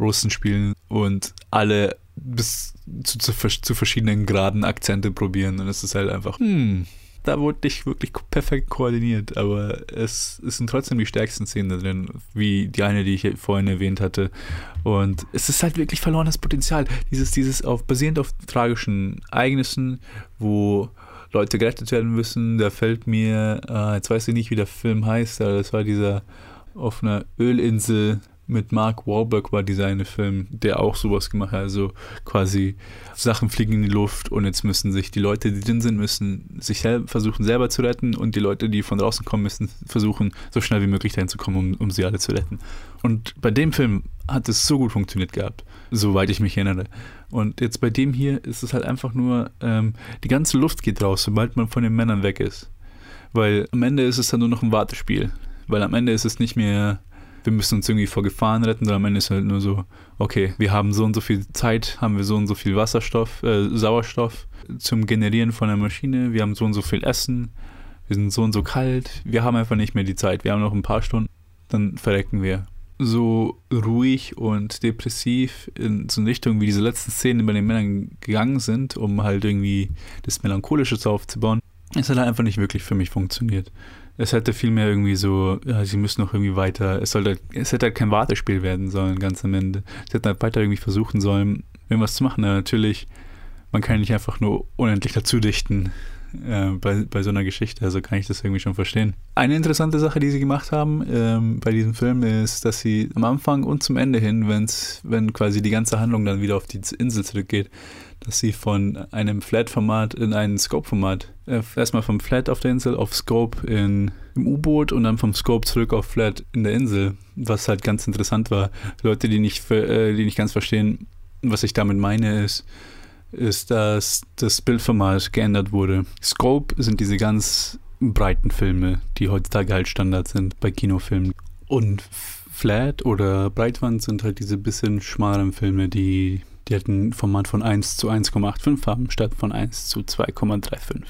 Russen spielen und alle bis zu, zu, zu, verschiedenen Graden Akzente probieren. Und es ist halt einfach, hm, da wurde nicht wirklich perfekt koordiniert, aber es, es sind trotzdem die stärksten Szenen drin, wie die eine, die ich vorhin erwähnt hatte. Und es ist halt wirklich verlorenes Potenzial. Dieses, dieses auf, basierend auf tragischen Ereignissen, wo Leute gerettet werden müssen. Da fällt mir, äh, jetzt weiß ich nicht, wie der Film heißt, aber das war dieser auf einer Ölinsel mit Mark Wahlberg war dieser eine Film, der auch sowas gemacht hat. Also quasi Sachen fliegen in die Luft und jetzt müssen sich die Leute, die drin sind, müssen sich sel versuchen selber zu retten und die Leute, die von draußen kommen, müssen versuchen, so schnell wie möglich dahin zu kommen, um, um sie alle zu retten. Und bei dem Film hat es so gut funktioniert gehabt, soweit ich mich erinnere. Und jetzt bei dem hier ist es halt einfach nur, ähm, die ganze Luft geht raus, sobald man von den Männern weg ist. Weil am Ende ist es dann nur noch ein Wartespiel. Weil am Ende ist es nicht mehr wir müssen uns irgendwie vor Gefahren retten, sondern am Ende ist halt nur so, okay, wir haben so und so viel Zeit, haben wir so und so viel Wasserstoff, äh, Sauerstoff zum Generieren von der Maschine, wir haben so und so viel Essen, wir sind so und so kalt, wir haben einfach nicht mehr die Zeit, wir haben noch ein paar Stunden, dann verrecken wir. So ruhig und depressiv in so eine Richtung, wie diese letzten Szenen bei den Männern gegangen sind, um halt irgendwie das Melancholische aufzubauen, hat halt einfach nicht wirklich für mich funktioniert. Es hätte vielmehr irgendwie so, ja, sie müssen noch irgendwie weiter, es sollte, es hätte halt kein Wartespiel werden sollen, ganz am Ende. Sie hätten halt weiter irgendwie versuchen sollen, irgendwas zu machen. Ja, natürlich, man kann nicht einfach nur unendlich dazu dichten äh, bei, bei so einer Geschichte, also kann ich das irgendwie schon verstehen. Eine interessante Sache, die sie gemacht haben ähm, bei diesem Film, ist, dass sie am Anfang und zum Ende hin, wenn's, wenn quasi die ganze Handlung dann wieder auf die Insel zurückgeht, dass sie von einem Flat-Format in ein Scope-Format, äh, erstmal vom Flat auf der Insel auf Scope in, im U-Boot und dann vom Scope zurück auf Flat in der Insel, was halt ganz interessant war. Leute, die nicht, äh, die nicht ganz verstehen, was ich damit meine, ist, ist, dass das Bildformat geändert wurde. Scope sind diese ganz breiten Filme, die heutzutage halt Standard sind bei Kinofilmen. Und Flat oder Breitwand sind halt diese bisschen schmaleren Filme, die die halt ein Format von 1 zu 1,85 haben, statt von 1 zu 2,35.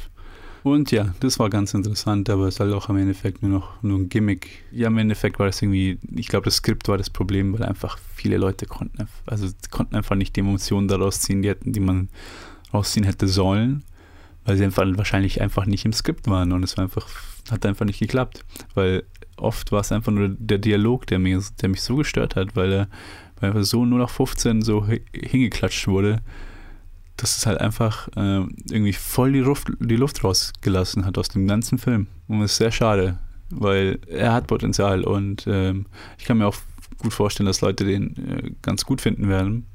Und ja, das war ganz interessant, aber es ist halt auch im Endeffekt nur noch nur ein Gimmick. Ja, im Endeffekt war das irgendwie, ich glaube, das Skript war das Problem, weil einfach viele Leute konnten, also konnten einfach nicht die Emotionen daraus ziehen, die, hätten, die man rausziehen hätte sollen, weil sie einfach wahrscheinlich einfach nicht im Skript waren und es war einfach, hat einfach nicht geklappt, weil oft war es einfach nur der Dialog, der, mir, der mich so gestört hat, weil er weil einfach so nur nach 15 so hingeklatscht wurde, dass es halt einfach äh, irgendwie voll die Luft, die Luft rausgelassen hat aus dem ganzen Film. Und das ist sehr schade, weil er hat Potenzial und ähm, ich kann mir auch gut vorstellen, dass Leute den äh, ganz gut finden werden.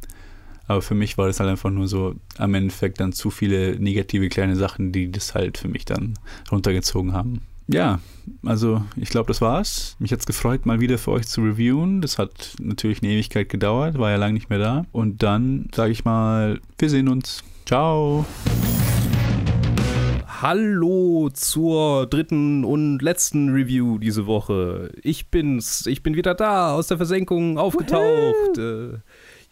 Aber für mich war das halt einfach nur so am Endeffekt dann zu viele negative kleine Sachen, die das halt für mich dann runtergezogen haben ja, also ich glaube, das war's. Mich hat es gefreut, mal wieder für euch zu reviewen. Das hat natürlich eine Ewigkeit gedauert, war ja lange nicht mehr da. Und dann sage ich mal, wir sehen uns. Ciao. Hallo zur dritten und letzten Review diese Woche. Ich bin's. Ich bin wieder da, aus der Versenkung aufgetaucht. Äh,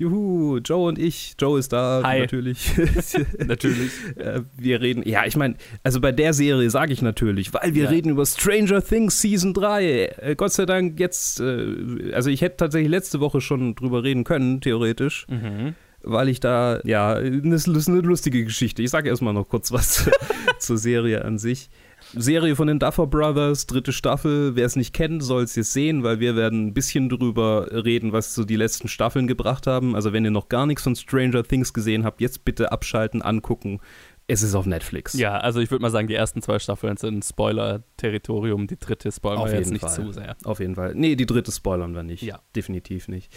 Juhu, Joe und ich. Joe ist da, Hi. natürlich. natürlich. Äh, wir reden, ja, ich meine, also bei der Serie sage ich natürlich, weil wir ja. reden über Stranger Things Season 3. Äh, Gott sei Dank jetzt, äh, also ich hätte tatsächlich letzte Woche schon drüber reden können, theoretisch. Mhm weil ich da, ja, das ist eine lustige Geschichte. Ich sage erstmal noch kurz was zur Serie an sich. Serie von den Duffer Brothers, dritte Staffel. Wer es nicht kennt, soll es jetzt sehen, weil wir werden ein bisschen drüber reden, was so die letzten Staffeln gebracht haben. Also wenn ihr noch gar nichts von Stranger Things gesehen habt, jetzt bitte abschalten, angucken. Es ist auf Netflix. Ja, also ich würde mal sagen, die ersten zwei Staffeln sind Spoiler-Territorium. Die dritte spoilern wir jetzt nicht Fall. zu sehr. Auf jeden Fall. Nee, die dritte spoilern wir nicht. Ja. Definitiv nicht.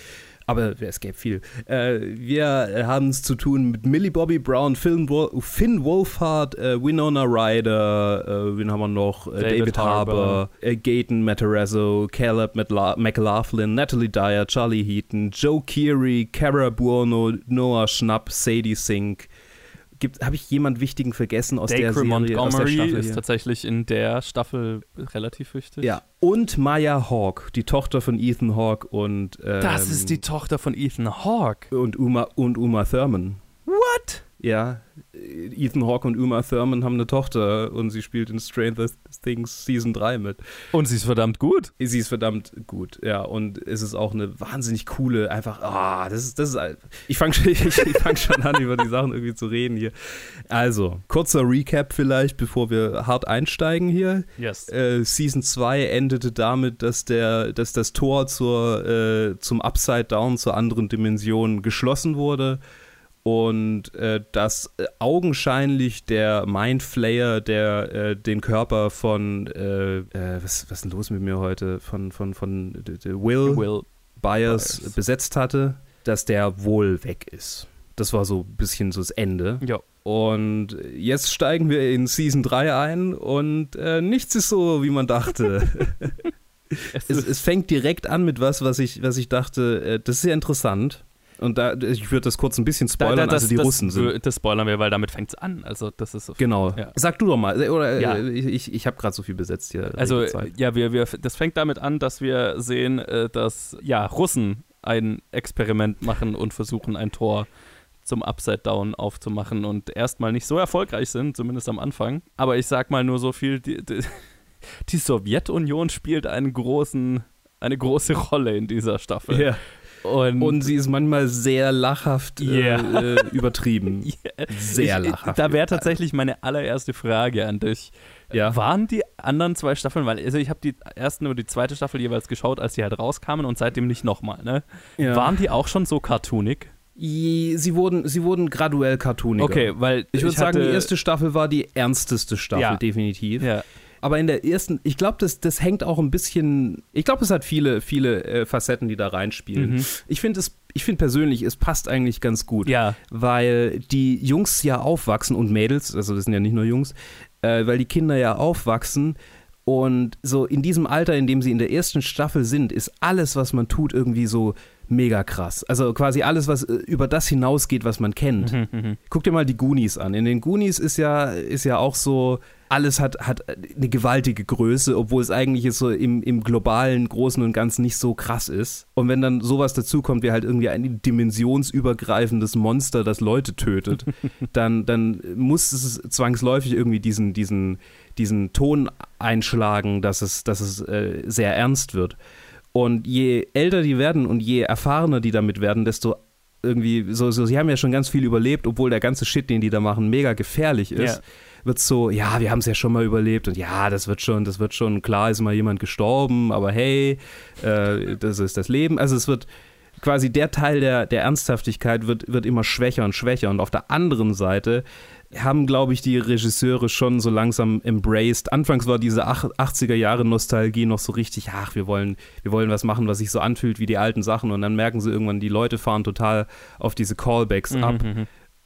Aber es gäbe viel. Äh, wir haben es zu tun mit Millie Bobby Brown, Finn, Wol Finn Wolfhard, äh, Winona Ryder, äh, wen haben wir noch? Äh, David, David Harbour, Harbour äh, Gaten Matarazzo, Caleb McLaughlin, Natalie Dyer, Charlie Heaton, Joe Keery, Cara Buono, Noah Schnapp, Sadie Sink, habe ich jemanden wichtigen vergessen aus Dacre der Serie? Montgomery aus der Staffel ist tatsächlich in der Staffel relativ wichtig. Ja, und Maya Hawk, die Tochter von Ethan Hawke und ähm, Das ist die Tochter von Ethan Hawke und Uma und Uma Thurman. What? Ja, Ethan Hawke und Uma Thurman haben eine Tochter und sie spielt in Stranger Things Season 3 mit. Und sie ist verdammt gut. Sie ist verdammt gut, ja. Und es ist auch eine wahnsinnig coole, einfach, ah, das ist, das ist, ich fange ich, ich fang schon an, über die Sachen irgendwie zu reden hier. Also, kurzer Recap vielleicht, bevor wir hart einsteigen hier. Yes. Äh, Season 2 endete damit, dass der, dass das Tor zur, äh, zum Upside Down, zur anderen Dimension geschlossen wurde und äh, dass äh, augenscheinlich der Mindflayer, der äh, den Körper von äh, äh, was, was ist denn los mit mir heute von von von Will, Will Byers, Byers besetzt hatte, dass der wohl weg ist. Das war so ein bisschen so das Ende. Ja. Und jetzt steigen wir in Season 3 ein und nichts ist so, wie man dachte. es, es, es, fängt direkt an mit was, was ich, was ich dachte, das ist ja interessant. Und da, ich würde das kurz ein bisschen spoilern, da, da, das, also die das, Russen sind. Das spoilern wir, weil damit fängt es an. Also das ist so Genau. Ja. Sag du doch mal. Oder ja. ich, ich habe gerade so viel besetzt hier. Also ja, wir, wir, das fängt damit an, dass wir sehen, äh, dass ja, Russen ein Experiment machen und versuchen, ein Tor zum Upside Down aufzumachen und erstmal nicht so erfolgreich sind, zumindest am Anfang. Aber ich sag mal nur so viel, die, die, die Sowjetunion spielt einen großen, eine große Rolle in dieser Staffel. Ja. Und, und, sie ist manchmal sehr lachhaft yeah. äh, übertrieben. yeah. Sehr ich, lachhaft. Da wäre tatsächlich meine allererste Frage an dich. Ja. Waren die anderen zwei Staffeln, weil also ich habe die erste und die zweite Staffel jeweils geschaut, als sie halt rauskamen und seitdem nicht nochmal, ne? Ja. Waren die auch schon so cartoonig? Sie wurden, sie wurden graduell cartooniger. Okay, weil ich würde sagen, die erste Staffel war die ernsteste Staffel, ja. definitiv. Ja. Aber in der ersten, ich glaube, das, das hängt auch ein bisschen, ich glaube, es hat viele, viele äh, Facetten, die da reinspielen. Mhm. Ich finde es, ich finde persönlich, es passt eigentlich ganz gut. Ja. Weil die Jungs ja aufwachsen und Mädels, also das sind ja nicht nur Jungs, äh, weil die Kinder ja aufwachsen und so in diesem Alter, in dem sie in der ersten Staffel sind, ist alles, was man tut, irgendwie so mega krass. Also quasi alles, was über das hinausgeht, was man kennt. Mhm, Guck dir mal die Goonies an. In den Goonies ist ja, ist ja auch so, alles hat, hat eine gewaltige Größe, obwohl es eigentlich so im, im globalen Großen und Ganzen nicht so krass ist. Und wenn dann sowas dazukommt, wie halt irgendwie ein dimensionsübergreifendes Monster, das Leute tötet, dann, dann muss es zwangsläufig irgendwie diesen, diesen, diesen Ton einschlagen, dass es, dass es äh, sehr ernst wird. Und je älter die werden und je erfahrener die damit werden, desto irgendwie, so, so, sie haben ja schon ganz viel überlebt, obwohl der ganze Shit, den die da machen, mega gefährlich ist. Ja. Wird so, ja, wir haben es ja schon mal überlebt und ja, das wird schon, das wird schon, klar ist mal jemand gestorben, aber hey, äh, das ist das Leben. Also es wird quasi der Teil der, der Ernsthaftigkeit wird, wird immer schwächer und schwächer. Und auf der anderen Seite haben, glaube ich, die Regisseure schon so langsam embraced. Anfangs war diese 80er Jahre Nostalgie noch so richtig, ach, wir wollen, wir wollen was machen, was sich so anfühlt wie die alten Sachen. Und dann merken sie irgendwann, die Leute fahren total auf diese Callbacks Mhm, ab.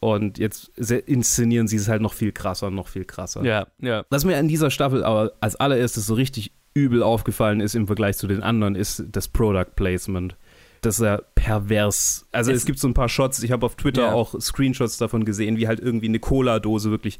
Und jetzt inszenieren sie es halt noch viel krasser, noch viel krasser. Ja, ja. Was mir an dieser Staffel aber als allererstes so richtig übel aufgefallen ist im Vergleich zu den anderen, ist das Product Placement. Das ist ja pervers. Also es, es gibt so ein paar Shots, ich habe auf Twitter Ja. auch Screenshots davon gesehen, wie halt irgendwie eine Cola-Dose wirklich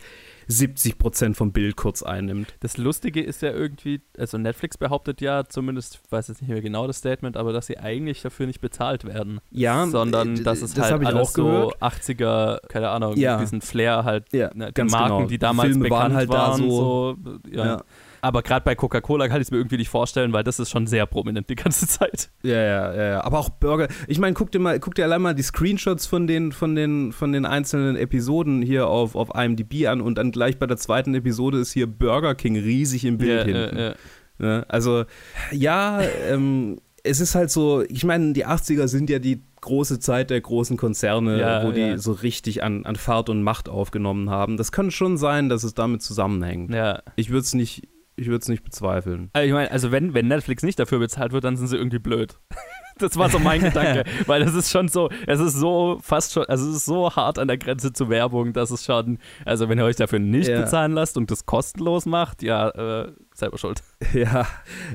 70% vom Bild kurz einnimmt. Das Lustige ist ja irgendwie, also Netflix behauptet ja, zumindest, ich weiß jetzt nicht mehr genau das Statement, aber dass sie eigentlich dafür nicht bezahlt werden. Ja, sondern äh, dass es das halt alles so 80er, keine Ahnung, Ja. diesen Flair halt, Ja, ne, die Marken, genau. die damals Filme bekannt waren halt da waren, so- so, ja. Ja. Aber gerade bei Coca-Cola kann ich es mir irgendwie nicht vorstellen, weil das ist schon sehr prominent die ganze Zeit. Ja, ja, ja, ja. Aber auch Burger. Ich meine, guck dir mal, guck dir allein mal die Screenshots von den, von den, von den einzelnen Episoden hier auf, auf IMDb an und dann gleich bei der zweiten Episode ist hier Burger King riesig im Bild Ja, hinten. ja, ja. Ne? Also, ja, ähm, es ist halt so, ich meine, die 80er sind ja die große Zeit der großen Konzerne, Ja, wo die ja. so richtig an, an Fahrt und Macht aufgenommen haben. Das kann schon sein, dass es damit zusammenhängt. Ja. Ich würde es nicht, ich würde es nicht bezweifeln. Also ich meine, also wenn, wenn Netflix nicht dafür bezahlt wird, dann sind sie irgendwie blöd. Das war so mein Gedanke, weil es ist schon so, es ist so fast schon, also es ist so hart an der Grenze zu Werbung, dass es schon, also wenn ihr euch dafür nicht Ja. bezahlen lasst und das kostenlos macht, ja, äh, selber schuld. Ja,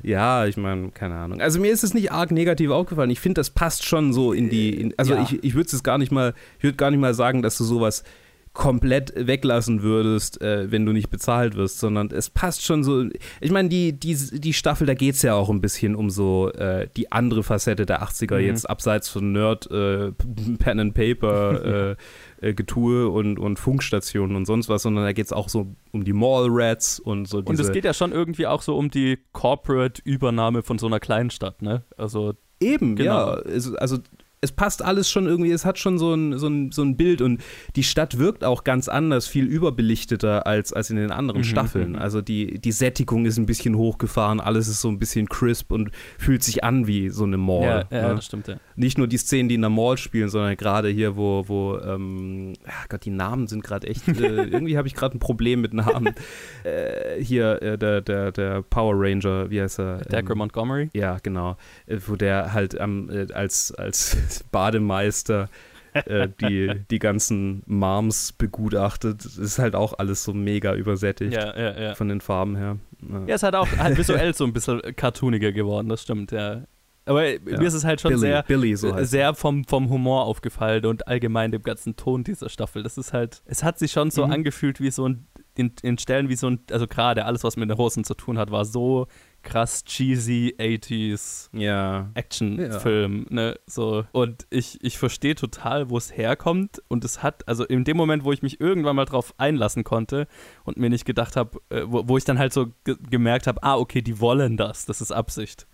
ja, ich meine, keine Ahnung. Also mir ist es nicht arg negativ aufgefallen. Ich finde, das passt schon so in die, in, also Ja. ich, ich würde es gar nicht mal, ich würde gar nicht mal sagen, dass du sowas komplett weglassen würdest, äh, wenn du nicht bezahlt wirst, sondern es passt schon so. Ich meine, die, die, die Staffel, da geht es ja auch ein bisschen um so äh, die andere Facette der 80er, mhm. jetzt abseits von Nerd, äh, Pen and Paper, äh, äh, Getue und, und Funkstationen und sonst was, sondern da geht es auch so um die Mall Rats und so. und es geht ja schon irgendwie auch so um die Corporate-Übernahme von so einer Kleinstadt, ne? Also Eben, genau. ja. Also, also es passt alles schon irgendwie, es hat schon so ein, so, ein, so ein Bild und die Stadt wirkt auch ganz anders, viel überbelichteter als, als in den anderen mhm, Staffeln. Mhm. Also die, die Sättigung ist ein bisschen hochgefahren, alles ist so ein bisschen crisp und fühlt sich an wie so eine Mall. Ja, ja ne? das stimmt, ja. Nicht nur die Szenen, die in der Mall spielen, sondern gerade hier, wo, wo ähm, Gott, die Namen sind gerade echt, äh, irgendwie habe ich gerade ein Problem mit Namen. äh, hier, äh, der, der, der Power Ranger, wie heißt er? Dagger ähm, Montgomery? Ja, genau. Äh, wo der halt ähm, als, als Bademeister äh, die, die ganzen Moms begutachtet. Das ist halt auch alles so mega übersättigt ja, ja, ja. von den Farben her. Ja, ja es hat auch halt visuell so ein bisschen cartooniger geworden, das stimmt, ja. Aber mir ist es halt schon Billy, sehr, Billy, so sehr vom, vom Humor aufgefallen und allgemein dem ganzen Ton dieser Staffel. Das ist halt, es hat sich schon so mhm. angefühlt wie so ein, in, in Stellen wie so ein, also gerade alles, was mit den Hosen zu tun hat, war so krass cheesy 80s ja. Actionfilm, ja. ne, so und ich ich verstehe total, wo es herkommt und es hat also in dem Moment, wo ich mich irgendwann mal drauf einlassen konnte und mir nicht gedacht habe, äh, wo, wo, ich dann halt so ge gemerkt habe, ah okay, die wollen das, das ist Absicht.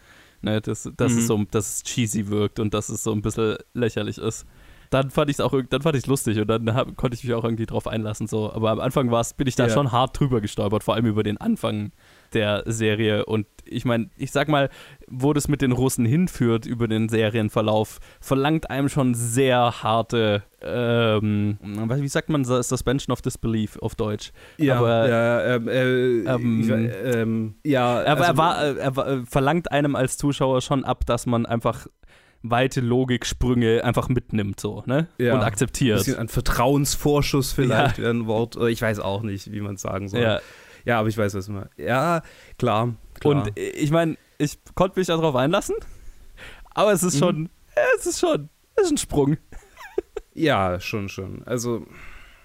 Ne, dass, dass, mhm. es so, dass es cheesy wirkt und dass es so ein bisschen lächerlich ist dann fand ich es auch dann fand ich lustig und dann hab, konnte ich mich auch irgendwie drauf einlassen so aber am Anfang war's, bin ich da ja. schon hart drüber gestolpert vor allem über den Anfang der Serie. Und ich meine, ich sag mal, wo das mit den Russen hinführt über den Serienverlauf, verlangt einem schon sehr harte, ähm, wie sagt man, Suspension of Disbelief auf Deutsch. Ja, aber, ja, ähm, äh, ähm, ähm, ja also, aber er, war, er, er verlangt einem als Zuschauer schon ab, dass man einfach weite Logiksprünge einfach mitnimmt so, ne? Ja. Und akzeptiert. Ein bisschen ein Vertrauensvorschuss vielleicht, ja. ein Wort. Ich weiß auch nicht, wie man es sagen soll. Ja. Ja, aber ich weiß, was meinst. Ja, klar. klar. Und ich meine, ich konnte mich darauf einlassen, aber es ist schon, mhm. es ist schon, es ist ein Sprung. Ja, schon, schon. Also,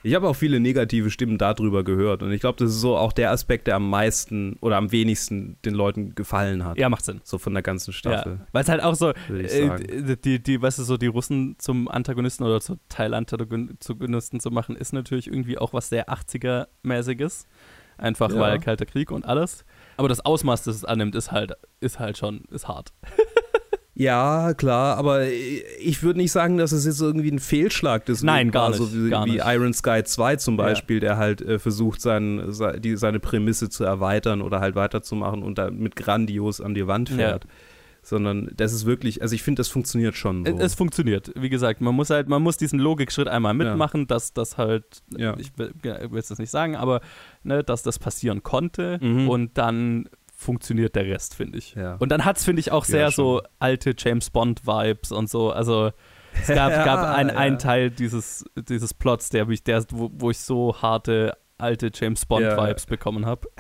ich habe auch viele negative Stimmen darüber gehört und ich glaube, das ist so auch der Aspekt, der am meisten oder am wenigsten den Leuten gefallen hat. Ja, macht Sinn. So von der ganzen Staffel. Ja, Weil es halt auch so, äh, die, die, weißt du, so die Russen zum Antagonisten oder zu Teil-Antagonisten zu machen, ist natürlich irgendwie auch was sehr 80er-mäßiges. Einfach ja. weil Kalter Krieg und alles. Aber das Ausmaß, das es annimmt, ist halt, ist halt schon, ist hart. Ja, klar, aber ich würde nicht sagen, dass es jetzt irgendwie ein Fehlschlag ist. Nein, gar nicht. So wie, gar wie Iron Sky 2 zum Beispiel, ja. der halt äh, versucht, sein, die, seine Prämisse zu erweitern oder halt weiterzumachen und damit grandios an die Wand fährt. Ja sondern das ist wirklich, also ich finde, das funktioniert schon. So. Es, funktioniert. Wie gesagt, man muss halt, man muss diesen Logikschritt einmal mitmachen, ja. dass das halt, ich will, will es nicht sagen, aber ne, dass das passieren konnte mhm. und dann funktioniert der Rest, finde ich. Ja. Und dann hat es, finde ich, auch sehr so alte James Bond-Vibes und so. Also es gab, gab einen Teil dieses, dieses Plots, der mich, der, wo, wo ich so harte alte James Bond-Vibes bekommen habe.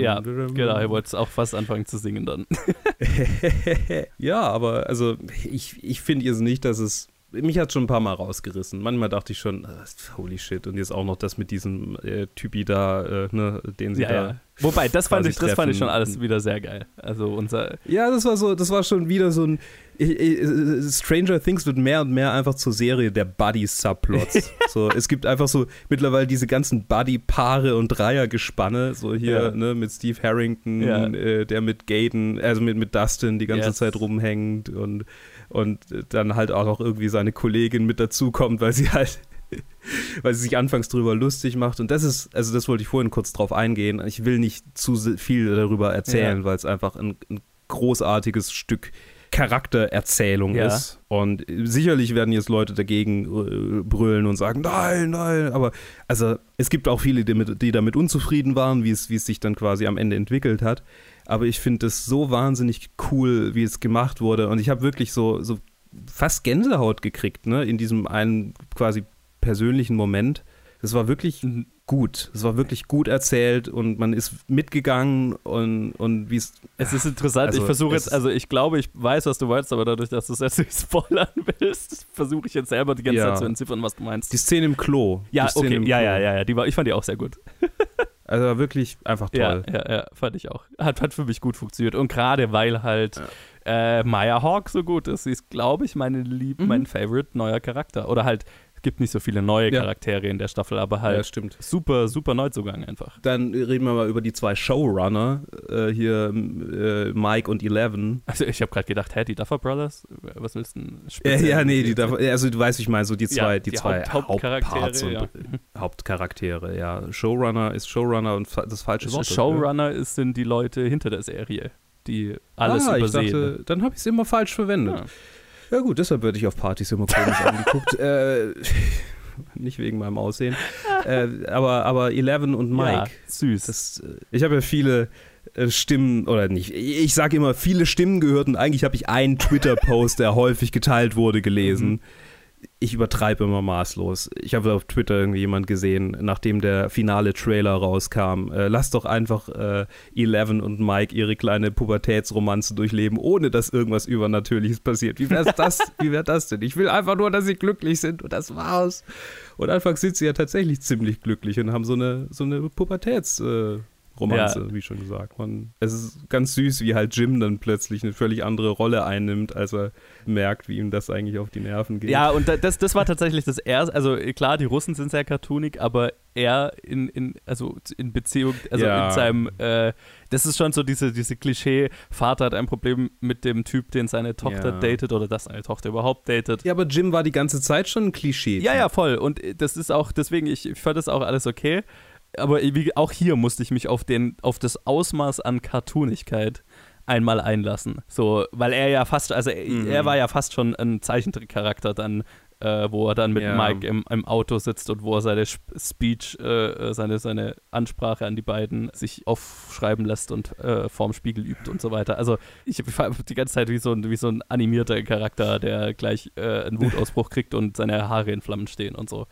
ja, genau, ich wollte auch fast anfangen zu singen dann. ja, aber also ich, ich finde jetzt nicht, dass es mich hat schon ein paar Mal rausgerissen. Manchmal dachte ich schon, äh, holy shit, und jetzt auch noch das mit diesem äh, Typi da, äh, ne, den sie ja, da. Ja. Wobei, das fand, ich, das fand ich schon alles wieder sehr geil. Also unser. Ja, das war so, das war schon wieder so ein. Stranger Things wird mehr und mehr einfach zur Serie der Buddy-Subplots. so, es gibt einfach so mittlerweile diese ganzen Buddy-Paare und Dreiergespanne, so hier, ja. ne, mit Steve Harrington, ja. äh, der mit Gaten, also mit, mit Dustin die ganze yes. Zeit rumhängt und und dann halt auch noch irgendwie seine Kollegin mit dazukommt, weil sie halt, weil sie sich anfangs drüber lustig macht. Und das ist, also das wollte ich vorhin kurz drauf eingehen. Ich will nicht zu viel darüber erzählen, ja. weil es einfach ein, ein, großartiges Stück Charaktererzählung ja. ist. Und sicherlich werden jetzt Leute dagegen äh, brüllen und sagen, nein, nein. Aber also es gibt auch viele, die, mit, die damit unzufrieden waren, wie es, wie es sich dann quasi am Ende entwickelt hat aber ich finde es so wahnsinnig cool, wie es gemacht wurde. Und ich habe wirklich so, so fast Gänsehaut gekriegt, ne, in diesem einen quasi persönlichen Moment. Das war wirklich gut. Es war wirklich gut erzählt und man ist mitgegangen und, und wie es. Es ist interessant. Also, ich versuche es- jetzt, also ich glaube, ich weiß, was du meinst, aber dadurch, dass du es jetzt nicht spoilern willst, versuche ich jetzt selber die ganze Ja. Zeit zu entziffern, was du meinst. Die Szene im Klo. ja, okay, im ja, Klo. ja, ja, ja, die war, ich fand die auch sehr gut. Also war wirklich einfach toll. Ja, ja, ja, fand ich auch. Hat, hat für mich gut funktioniert. Und gerade weil halt äh, Maya Hawk so gut ist, sie ist, glaube ich, meine Lieb Mhm. mein Favorite neuer Charakter. Oder halt, gibt nicht so viele neue Ja. Charaktere in der Staffel, aber Ja, halt stimmt. super, super Neuzugang einfach. Dann reden wir mal über die zwei Showrunner, äh, hier äh, Mike und Eleven. Also ich habe gerade gedacht, hä, die Duffer Brothers? Was willst du denn? Ja, speziell? ja, nee, die darf, also du weißt, ich meine, so die zwei, Ja, die, die zwei Haupt- Hauptcharaktere, ja. Hauptcharaktere, ja. Showrunner ist Showrunner und das falsche Wort. Showrunner ist, sind die Leute hinter der Serie, die alles ah, übersehen. Ich dachte, dann habe ich es immer falsch verwendet. Ja. Gut, deshalb werde ich auf Partys immer komisch angeguckt. Äh, nicht wegen meinem Aussehen. Äh, aber, aber Eleven und Mike. Ja, süß. Das, äh, ich habe ja viele äh, Stimmen, oder nicht, ich sage immer viele Stimmen gehört und eigentlich habe ich einen Twitter-Post, der häufig geteilt wurde, gelesen. Ich übertreibe immer maßlos. Ich habe auf Twitter irgendwie jemand gesehen, nachdem der finale Trailer rauskam. Äh, lass doch einfach äh, Eleven und Mike ihre kleine Pubertätsromanze durchleben, ohne dass irgendwas Übernatürliches passiert. Wie wäre das? Wie wäre das denn? Ich will einfach nur, dass sie glücklich sind und das war's. Und anfangs sind sie ja tatsächlich ziemlich glücklich und haben so eine, so eine Pubertäts- äh, Romanze, wie schon gesagt. Man, es ist ganz süß, wie halt Jim dann plötzlich eine völlig andere Rolle einnimmt, als er merkt, wie ihm das eigentlich auf die Nerven geht. Ja, und da- das, das war tatsächlich das erste. Also klar, die Russen sind sehr cartoonig, aber er in, in, also in Beziehung, also Ja. in seinem, äh, das ist schon so diese, diese Klischee, Vater hat ein Problem mit dem Typ, den seine Tochter Ja. datet oder dass seine Tochter überhaupt datet. Ja, aber Jim war die ganze Zeit schon ein Klischee. Ja, ja, voll. Und das ist auch, deswegen, ich, ich fand das auch alles okay. Aber wie, auch hier musste ich mich auf, den, auf das Ausmaß an Cartoonigkeit einmal einlassen. So, weil er ja fast, also er, Mhm. er war ja fast schon ein Zeichentrickcharakter dann, äh, wo er dann mit Ja. Mike im, im Auto sitzt und wo er seine Sp- Speech, äh, seine, seine Ansprache an die beiden sich aufschreiben lässt und äh, vorm Spiegel übt und so weiter. Also ich war die ganze Zeit wie so ein, wie so ein animierter Charakter, der gleich äh, einen Wutausbruch kriegt und seine Haare in Flammen stehen und so.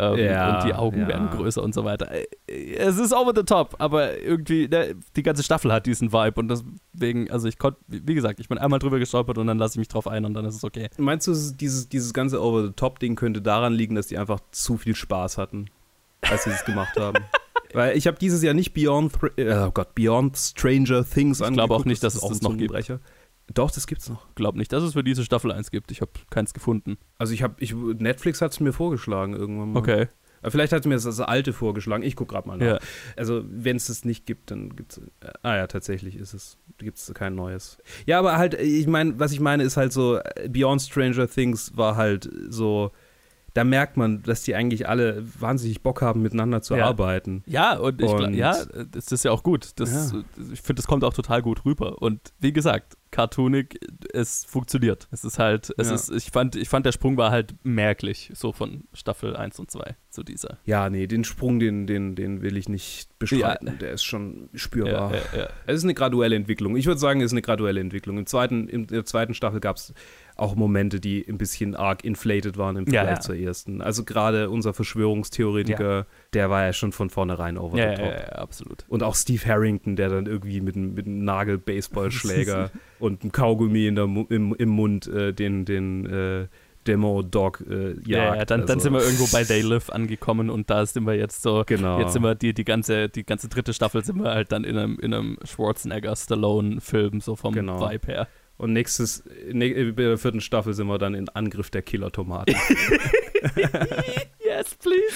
Ähm, Ja, und die Augen ja. werden größer und so weiter. Es ist over the top, aber irgendwie, ne, die ganze Staffel hat diesen Vibe und deswegen, also ich konnte, wie gesagt, ich bin einmal drüber gestolpert und dann lasse ich mich drauf ein und dann ist es okay. Meinst du, dieses, dieses ganze Over-the-Top-Ding könnte daran liegen, dass die einfach zu viel Spaß hatten, als sie es gemacht haben? Weil ich habe dieses Jahr nicht Beyond, Thre- äh, oh Gott, Beyond Stranger Things Ich glaube auch angeguckt. nicht, dass es auch das noch gibt. Doch, das gibt's noch. Ich glaube nicht, dass es für diese Staffel eins gibt. Ich habe keins gefunden. Also ich habe, ich, Netflix hat es mir vorgeschlagen irgendwann mal. Okay. Aber Vielleicht hat mir das, das alte vorgeschlagen. Ich gucke gerade mal nach. Ja. Also, wenn es es nicht gibt, dann gibt es. Äh, ah ja, tatsächlich ist es. Gibt es kein neues. Ja, aber halt, ich meine, was ich meine, ist halt so, äh, Beyond Stranger Things war halt so. Da merkt man, dass die eigentlich alle wahnsinnig Bock haben, miteinander zu Ja. arbeiten. Ja, und, ich, Und- ja, das ist ja auch gut. Das, Ich finde, das kommt auch total gut rüber. Und wie gesagt, cartoonig, es funktioniert. Es ist halt, es Ja. ist, ich fand, ich fand, der Sprung war halt merklich, so von Staffel 1 und 2 zu dieser. Ja, nee, den Sprung, den, den, den will ich nicht bestreiten. Der ist schon spürbar. Ja, ja, ja. Es ist eine graduelle Entwicklung. Ich würde sagen, es ist eine graduelle Entwicklung. Im zweiten, in der zweiten Staffel gab es auch Momente, die ein bisschen arg inflated waren im Ja, Vergleich ja. zur ersten. Also gerade unser Verschwörungstheoretiker, der war ja schon von vornherein over Ja, the ja, top. ja, ja, absolut. Und auch Steve Harrington, der dann irgendwie mit, einem- mit einem Nagel-Baseballschläger und einem Kaugummi in der, im, im Mund äh, den, den äh, Demo-Dog äh, jagt. Ja, ja, dann, dann Also- sind wir irgendwo bei They Live angekommen und da sind wir jetzt so, Genau. jetzt sind wir die, die ganze, die ganze dritte Staffel sind wir halt dann in einem, in einem Schwarzenegger-Stallone-Film, so vom Genau. Vibe her. Und nächstes, in der vierten Staffel sind wir dann in Angriff der Killer-Tomaten. Yes, please.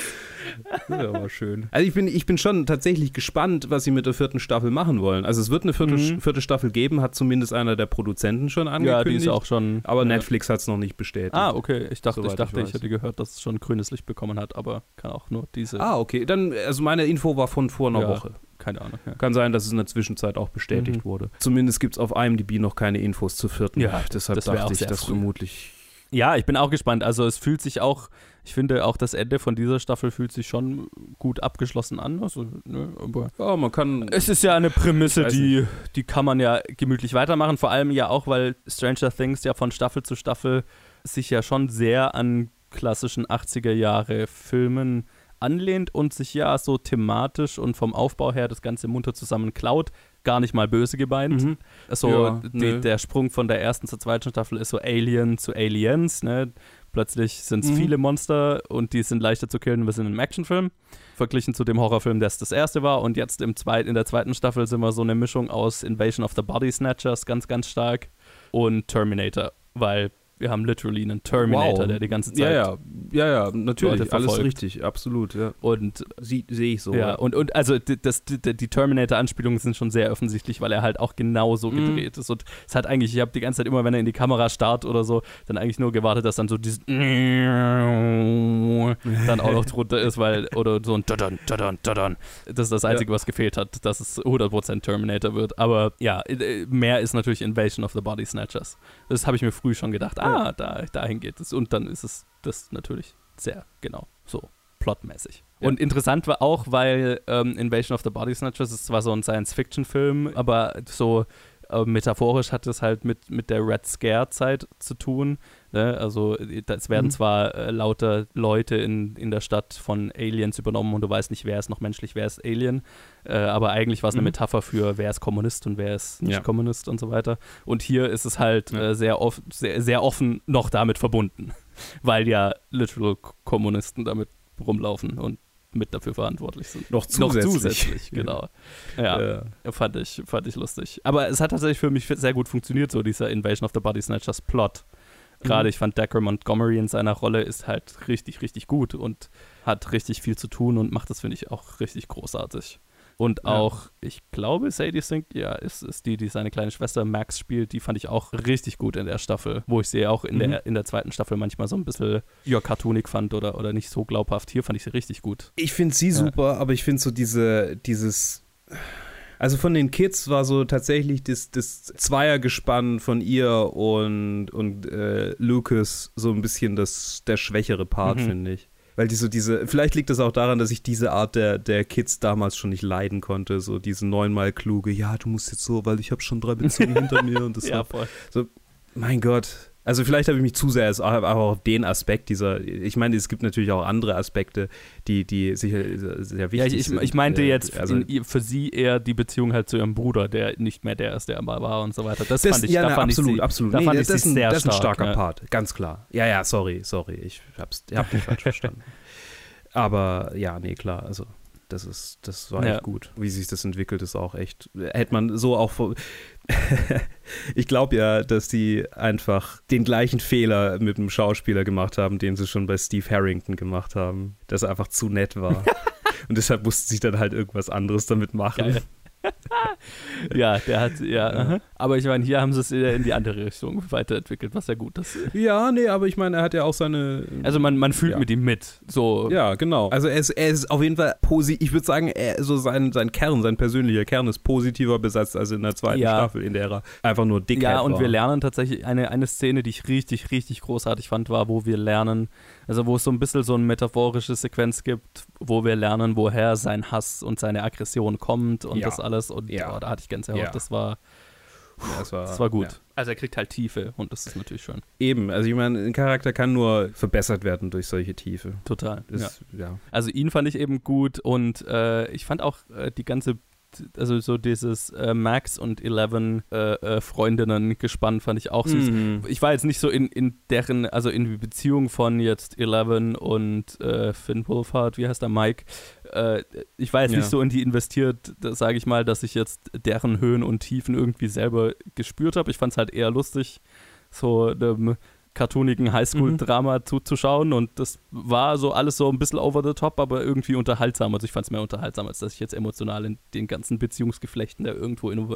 Das aber schön. Also ich bin, ich bin schon tatsächlich gespannt, was sie mit der vierten Staffel machen wollen. Also es wird eine vierte, Mhm. vierte Staffel geben, hat zumindest einer der Produzenten schon Ja, angekündigt. die ist auch schon. aber ja. Netflix hat es noch nicht bestätigt. Ah, okay. Ich dachte, Soweit ich, dachte ich ich, hätte gehört, dass es schon grünes Licht bekommen hat, aber kann auch nur diese. Ah, okay. Dann, also meine Info war von vor einer Ja. Woche. Keine Ahnung. Ja. Kann sein, dass es in der Zwischenzeit auch bestätigt Mhm. wurde. Zumindest gibt es auf IMDb noch keine Infos zur vierten. Ja, Deshalb das dachte ich, dass früh. vermutlich. ja, ich bin auch gespannt. Also es fühlt sich auch, ich finde auch das Ende von dieser Staffel fühlt sich schon gut abgeschlossen an. Also, ne, aber Ja, man kann. es ist ja eine Prämisse, die, die kann man ja gemütlich weitermachen. Vor allem ja auch, weil Stranger Things ja von Staffel zu Staffel sich ja schon sehr an klassischen 80er Jahre Filmen anlehnt und sich ja so thematisch und vom Aufbau her das Ganze munter zusammen klaut, gar nicht mal böse gemeint. Mhm. So, Ja, die, der Sprung von der ersten zur zweiten Staffel ist so Alien zu Aliens, ne? Plötzlich sind es Mhm. viele Monster und die sind leichter zu killen, wir sind im Actionfilm. Verglichen zu dem Horrorfilm, der das erste war. Und jetzt im zweit, in der zweiten Staffel sind wir so eine Mischung aus Invasion of the Body Snatchers, ganz, ganz stark, und Terminator. Weil wir haben literally einen Terminator, Wow. der die ganze Zeit Ja, ja, ja, ja, natürlich, alles richtig, absolut, ja. Und Sehe ich so. ja, und, und also die, das, die, die Terminator-Anspielungen sind schon sehr offensichtlich, weil er halt auch genau so Mhm. gedreht ist. Und es hat eigentlich, ich habe die ganze Zeit immer, wenn er in die Kamera starrt oder so, dann eigentlich nur gewartet, dass dann so dieses dann auch noch drunter ist, weil, oder so ein Dadan, Dadan, Dadan. Das ist das Einzige, was gefehlt hat, dass es 100% Terminator wird. Aber ja, äh, mehr ist natürlich Invasion of the Body Snatchers. Das habe ich mir früh schon gedacht. Ah, da, dahin geht es. Und dann ist es das natürlich sehr genau so plotmäßig. Ja. Und interessant war auch, weil ähm, Invasion of the Body Snatchers ist zwar so ein Science-Fiction-Film, aber so äh, metaphorisch hat es halt mit, mit der Red Scare-Zeit zu tun. Ne? Also äh, es werden Mhm. zwar äh, lauter Leute in, in der Stadt von Aliens übernommen und du weißt nicht, wer ist noch menschlich, wer ist Alien. Äh, aber eigentlich war es eine Mhm. Metapher für, wer ist Kommunist und wer ist nicht Ja. Kommunist und so weiter. Und hier ist es halt Ja. äh, sehr, off sehr, sehr offen noch damit verbunden, weil ja literal Kommunisten damit rumlaufen und mit dafür verantwortlich sind. Noch zusätzlich. Noch zusätzlich, genau. Ja, Fand, ich, fand ich lustig. Aber es hat tatsächlich für mich sehr gut funktioniert, so dieser Invasion of the Body Snatchers Plot. Gerade Mhm. ich fand Decker Montgomery in seiner Rolle ist halt richtig, richtig gut und hat richtig viel zu tun und macht das, finde ich, auch richtig großartig. Und Ja. auch, ich glaube, Sadie Sink, ja, ist, ist die, die seine kleine Schwester Max spielt, die fand ich auch richtig gut in der Staffel, wo ich sie auch in, Mhm. der, in der zweiten Staffel manchmal so ein bisschen, ja, cartoonig fand oder, oder nicht so glaubhaft. Hier fand ich sie richtig gut. Ich finde sie super, aber ich finde so diese, dieses. Also von den Kids war so tatsächlich das, das Zweiergespann von ihr und, und äh, Lucas so ein bisschen das, der schwächere Part, Mhm. finde ich. Weil die so diese, vielleicht liegt das auch daran, dass ich diese Art der, der Kids damals schon nicht leiden konnte. So diese neunmal kluge, ja, du musst jetzt so, weil ich habe schon drei Beziehungen hinter mir und das Ja, voll. so, mein Gott. Also vielleicht habe ich mich zu sehr aber auch auf den Aspekt dieser, ich meine, es gibt natürlich auch andere Aspekte, die, die sicher sehr Ja, wichtig ich, ich, sind. ich meinte Äh, jetzt also, in, für sie eher die Beziehung halt zu ihrem Bruder, der nicht mehr der ist, der mal war und so weiter. Das, das, fand ich, ja, da na, fand absolut, ich sie, absolut. Da Nee, fand das, ich ist ein, sehr das ist ein stark, starker ja. Part, ganz klar. Ja, ja, sorry, sorry, ich hab's, hab dich falsch verstanden. Aber ja, nee, klar, also das ist, das war Ja. echt gut. Wie sich das entwickelt, ist auch echt, hätte man so auch vor- ich glaube ja, dass die einfach den gleichen Fehler mit dem Schauspieler gemacht haben, den sie schon bei Steve Harrington gemacht haben, dass er einfach zu nett war. Und deshalb mussten sie dann halt irgendwas anderes damit machen. Geil. Ja, der hat, ja, aha. aber ich meine, hier haben sie es in die andere Richtung weiterentwickelt, was ja gut ist. Ja, nee, aber ich meine, er hat ja auch seine. Also man, man fühlt Ja. mit ihm mit. So, Ja, genau. Also er ist, er ist auf jeden Fall positiv. Ich würde sagen, er, so sein, sein Kern, sein persönlicher Kern ist positiver besetzt als in der zweiten Ja. Staffel, in der er einfach nur dick Ja, und war. wir lernen tatsächlich eine, eine Szene, die ich richtig, richtig großartig fand, war, wo wir lernen, also wo es so ein bisschen so eine metaphorische Sequenz gibt, wo wir lernen, woher sein Hass und seine Aggression kommt und Ja. das alles. Und Ja. oh, da hatte ich Gänsehaut. Ja. Das war, Ja, das war, das war gut. Ja. Also er kriegt halt Tiefe und das ist natürlich schön. Eben, also ich meine, ein Charakter kann nur verbessert werden durch solche Tiefe. Total. Ja. Das, ja. Also ihn fand ich eben gut und äh, ich fand auch äh, die ganze, also so dieses äh, Max und Eleven äh, äh, Freundinnen gespann fand ich auch süß. Mhm. Ich war jetzt nicht so in, in deren, also in die Beziehung von jetzt Eleven und äh, Finn Wolfhard, wie heißt der Mike? Äh, ich war jetzt Ja. nicht so in die investiert, sage ich mal, dass ich jetzt deren Höhen und Tiefen irgendwie selber gespürt habe. Ich fand es halt eher lustig, so einem cartoonigen Mhm. Highschool-Drama zuzuschauen und das war so alles so ein bisschen over the top, aber irgendwie unterhaltsam. Also ich fand es mehr unterhaltsam, als dass ich jetzt emotional in den ganzen Beziehungsgeflechten da irgendwo in,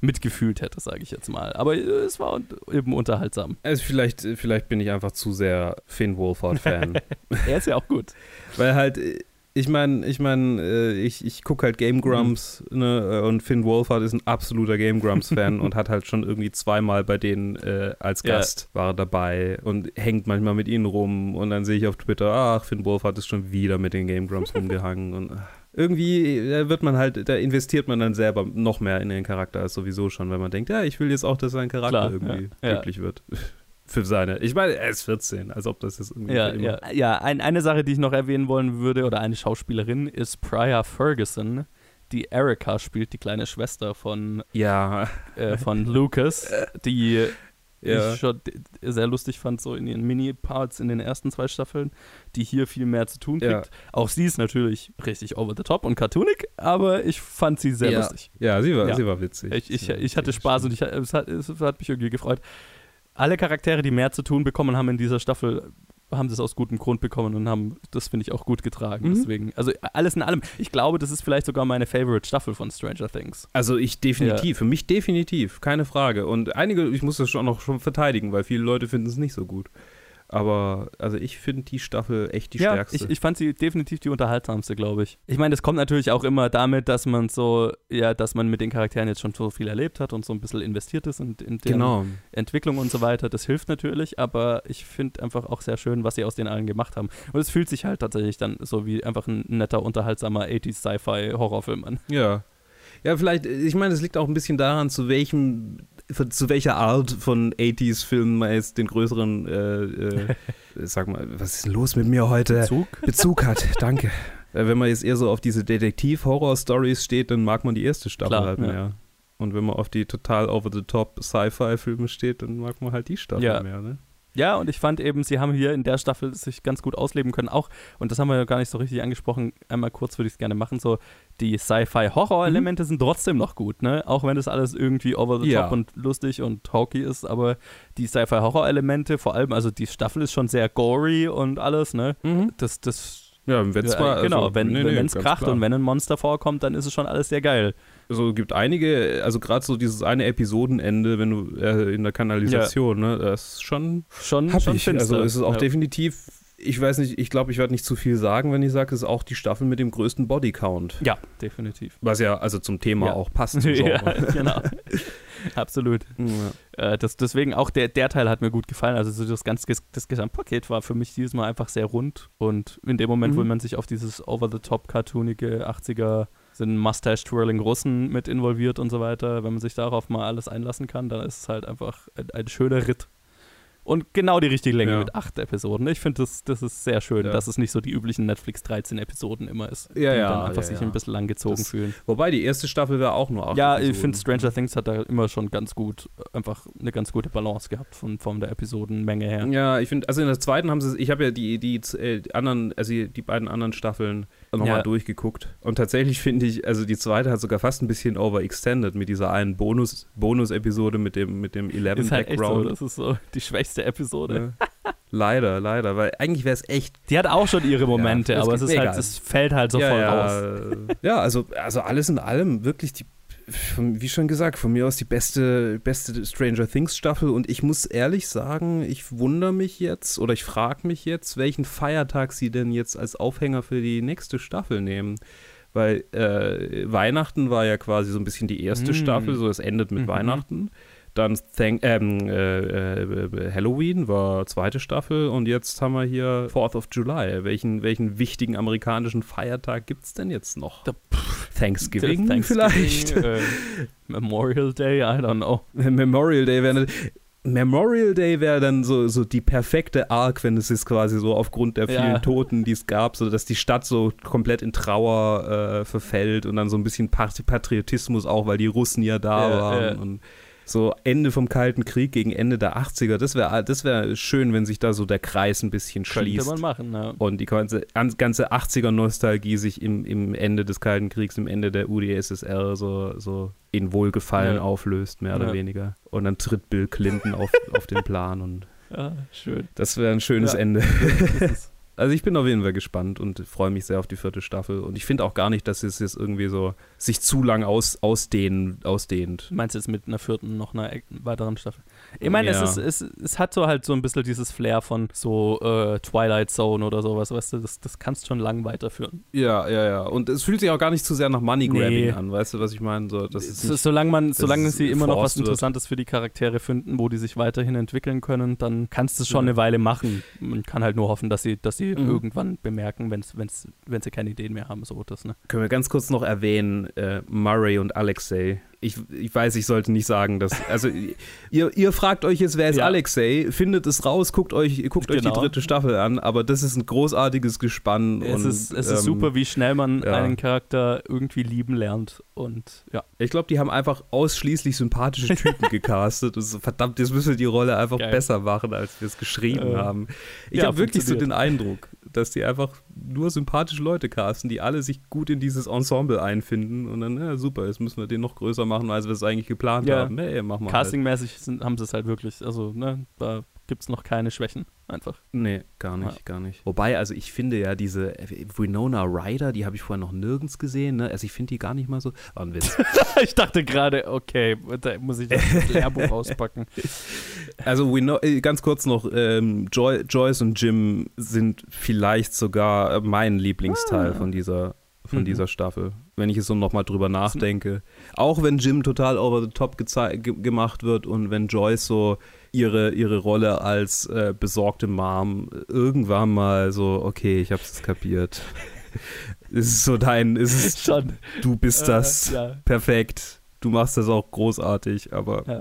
mitgefühlt hätte, sage ich jetzt mal. Aber äh, es war eben unterhaltsam. Also vielleicht, vielleicht bin ich einfach zu sehr Finn Wolfhard-Fan. Er ist ja auch gut. Weil halt, äh, ich meine, ich meine, äh, ich, ich gucke halt Game Grumps ne, äh, und Finn Wolfhard ist ein absoluter Game Grumps-Fan und hat halt schon irgendwie zweimal bei denen äh, als Ja. Gast war er dabei und hängt manchmal mit ihnen rum und dann sehe ich auf Twitter, ach, Finn Wolfhard ist schon wieder mit den Game Grumps rumgehangen und ach, irgendwie äh, wird man halt, da investiert man dann selber noch mehr in den Charakter als sowieso schon, weil man denkt, ja, ich will jetzt auch, dass sein Charakter Klar, irgendwie ja, ja. glücklich wird. Für seine. Ich meine, er ist 14, als ob das jetzt irgendwie. Ja, immer- ja, ja. Ein, eine Sache, die ich noch erwähnen wollen würde, oder eine Schauspielerin, ist Priya Ferguson, die Erica spielt, die kleine Schwester von, Ja. äh, von Lucas, die Ja. ich schon sehr lustig fand, so in ihren Mini-Parts in den ersten zwei Staffeln, die hier viel mehr zu tun kriegt. Ja. Auch sie ist natürlich richtig over the top und cartoonig, aber ich fand sie sehr ja. lustig. Ja, sie war, sie war witzig. Ich, ich, ich hatte Spaß und ich, es, hat, es hat mich irgendwie gefreut. Alle Charaktere, die mehr zu tun bekommen haben in dieser Staffel, haben das aus gutem Grund bekommen und haben das, finde ich, auch gut getragen. Mhm. Deswegen, also alles in allem. Ich glaube, das ist vielleicht sogar meine Favorite Staffel von Stranger Things. Also ich definitiv, für mich definitiv, keine Frage. Und einige, ich muss das schon noch schon verteidigen, weil viele Leute finden es nicht so gut. Aber also ich finde die Staffel echt die ja, stärkste. ich, ich fand sie definitiv die unterhaltsamste, glaube ich. Ich meine, das kommt natürlich auch immer damit, dass man so, ja, dass man mit den Charakteren jetzt schon so viel erlebt hat und so ein bisschen investiert ist in, in deren genau. Entwicklung und so weiter. Das hilft natürlich, aber ich finde einfach auch sehr schön, was sie aus den allen gemacht haben. Und es fühlt sich halt tatsächlich dann so wie einfach ein netter, unterhaltsamer 80s Sci-Fi-Horrorfilm an. Ja. Ja, vielleicht, ich meine, es liegt auch ein bisschen daran, zu welchem, zu welcher Art von 80s-Filmen man jetzt den größeren, äh, äh, sag mal, was ist denn los mit mir heute? Bezug? Bezug hat, danke. Äh, Wenn man jetzt eher so auf diese Detektiv-Horror-Stories steht, dann mag man die erste Staffel Klar, halt ja. mehr. Und wenn man auf die total over-the-top Sci-Fi-Filme steht, dann mag man halt die Staffel Ja. mehr, ne? Ja, und ich fand eben, sie haben hier in der Staffel sich ganz gut ausleben können. Auch, und das haben wir ja gar nicht so richtig angesprochen, einmal kurz würde ich es gerne machen, so die Sci-Fi-Horror-Elemente sind trotzdem noch gut, ne? Auch wenn das alles irgendwie over the Ja. top und lustig und hokey ist, aber die Sci-Fi-Horror-Elemente, vor allem, also die Staffel ist schon sehr gory und alles, ne? Das, das Ja, wenn ja, zwar, genau, also, wenn nee, nee, es kracht klar. und wenn ein Monster vorkommt, dann ist es schon alles sehr geil. Also gibt einige, also gerade so dieses eine Episodenende, wenn du äh, in der Kanalisation, ne, das ist schon Schon, schon ich. finster. Also es ist auch ja. definitiv, ich weiß nicht, ich glaube, ich werde nicht zu viel sagen, wenn ich sage, es ist auch die Staffel mit dem größten Bodycount. Ja, definitiv. Was ja also zum Thema Ja. auch passt. Ja, genau. Absolut. Ja. Äh, das, deswegen auch der, der Teil hat mir gut gefallen. Also so das ganze das Gesamtpaket war für mich dieses Mal einfach sehr rund. Und in dem Moment, wo Mhm. man sich auf dieses over-the-top cartoonige 80er sind Mustache-Twirling Russen mit involviert und so weiter, wenn man sich darauf mal alles einlassen kann, dann ist es halt einfach ein, ein schöner Ritt. Und genau die richtige Länge Ja. mit acht Episoden. Ich finde, das, das ist sehr schön, Ja. dass es nicht so die üblichen Netflix 13 Episoden immer ist, Ja, die ja, dann einfach sich ein bisschen langgezogen Das- fühlen. Wobei die erste Staffel war auch nur acht Ja, ich Episoden. finde Stranger Things hat da immer schon ganz gut, einfach eine ganz gute Balance gehabt von, von der Episodenmenge her. Ja, ich finde, also in der zweiten haben sie, ich habe ja die, die, äh, anderen, also die beiden anderen Staffeln nochmal durchgeguckt. Und tatsächlich finde ich, also die zweite hat sogar fast ein bisschen overextended mit dieser einen Bonus, Bonus-Episode mit dem, mit dem Eleven Ist halt echt so, Background. das ist so die schwächste Episode. Ja. leider, leider, weil eigentlich wäre es echt Die hat auch schon ihre Momente, Ja, aber es ist halt, es fällt halt so ja, voll ja, raus. Ja, also, also alles in allem wirklich die, wie schon gesagt, von mir aus die beste, beste Stranger Things Staffel und ich muss ehrlich sagen, ich wundere mich jetzt oder ich frage mich jetzt, welchen Feiertag sie denn jetzt als Aufhänger für die nächste Staffel nehmen. Weil äh, Weihnachten war ja quasi so ein bisschen die erste Mm. Staffel, so es endet mit Mhm. Weihnachten. Dann Thank ähm, äh, äh, Halloween war zweite Staffel und jetzt haben wir hier 4th of July. Welchen, welchen wichtigen amerikanischen Feiertag gibt es denn jetzt noch? Da- Thanksgiving, Thanksgiving, vielleicht? Äh, Memorial Day, I don't know. Memorial Day wäre Memorial Day wäre dann so, so die perfekte Arc, wenn es ist quasi so aufgrund der vielen Ja. Toten, die es gab, so dass die Stadt so komplett in Trauer äh, verfällt und dann so ein bisschen Pat- Patriotismus auch, weil die Russen ja da Ja, waren ja. und so Ende vom Kalten Krieg gegen Ende der 80er. Das wäre das wär schön, wenn sich da so der Kreis ein bisschen Könnte schließt. man machen, ja. Und die ganze, an- ganze 80er-Nostalgie sich im, im Ende des Kalten Kriegs, im Ende der UdSSR so, so in Wohlgefallen Ja. auflöst, mehr oder Ja. weniger. Und dann tritt Bill Clinton auf, auf den Plan und ja schön. das wäre ein schönes. Ende. Das ist- Also ich bin auf jeden Fall gespannt und freue mich sehr auf die vierte Staffel. Und ich finde auch gar nicht, dass es jetzt irgendwie so sich zu lang aus, ausdehnen, ausdehnt. Du meinst jetzt mit einer vierten noch einer e- weiteren Staffel? Ich meine, Ja. es, ist, es, es hat so halt so ein bisschen dieses Flair von so äh, Twilight Zone oder sowas, weißt du, das, das kannst schon lang weiterführen. Ja, ja, ja. Und es fühlt sich auch gar nicht zu sehr nach Money Grabbing Nee. an, weißt du, was ich meine? So, das ist So, nicht, solange man, solange sie immer noch was wird. Interessantes für die Charaktere finden, wo die sich weiterhin entwickeln können, dann kannst du es schon Ja. eine Weile machen. Man kann halt nur hoffen, dass sie, dass sie Mhm. irgendwann bemerken, wenn's, wenn's, wenn sie keine Ideen mehr haben, so das, ne? können wir ganz kurz noch erwähnen, äh, Murray und Alexei. Ich, ich weiß, ich sollte nicht sagen, dass. Also, ihr, ihr fragt euch jetzt, wer ist Ja. Alexei? Findet es raus, guckt euch, guckt euch die Genau. dritte Staffel an, aber das ist ein großartiges Gespann. Es, und, ist, es ist ähm, super, wie schnell man ja. einen Charakter irgendwie lieben lernt. Und ja. Ich glaube, die haben einfach ausschließlich sympathische Typen gecastet. Das ist, verdammt, jetzt müssen wir die Rolle einfach Geil. besser machen, als wir es geschrieben Äh, haben. Ich ja, habe wirklich so den. Eindruck, dass die einfach nur sympathische Leute casten, die alle sich gut in dieses Ensemble einfinden und dann, ja, super, jetzt müssen wir den noch größer machen, als wir es eigentlich geplant Ja. haben. Nee, machen wir Castingmäßig sind, haben sie es halt wirklich, also, ne, da gibt es noch keine Schwächen. Einfach. Nee, gar nicht, Ja. gar nicht. Wobei, also ich finde ja diese äh, Winona Ryder, die habe ich vorher noch nirgends gesehen, ne? Also ich finde die gar nicht mal so. War ein Witz. ich dachte gerade, okay, da muss ich das Lehrbuch auspacken. Also Wino äh, ganz kurz noch, ähm, Joy Joyce und Jim sind vielleicht sogar äh, mein Lieblingsteil von dieser von Mhm. dieser Staffel, wenn ich es so nochmal drüber nachdenke. Auch wenn Jim total over the top ge gemacht wird und wenn Joyce so ihre, ihre Rolle als äh, besorgte Mom irgendwann mal so, okay, ich hab's kapiert. es ist so dein, es ist, Schon. du bist Äh, das, ja. perfekt. Du machst das auch großartig, aber Ja.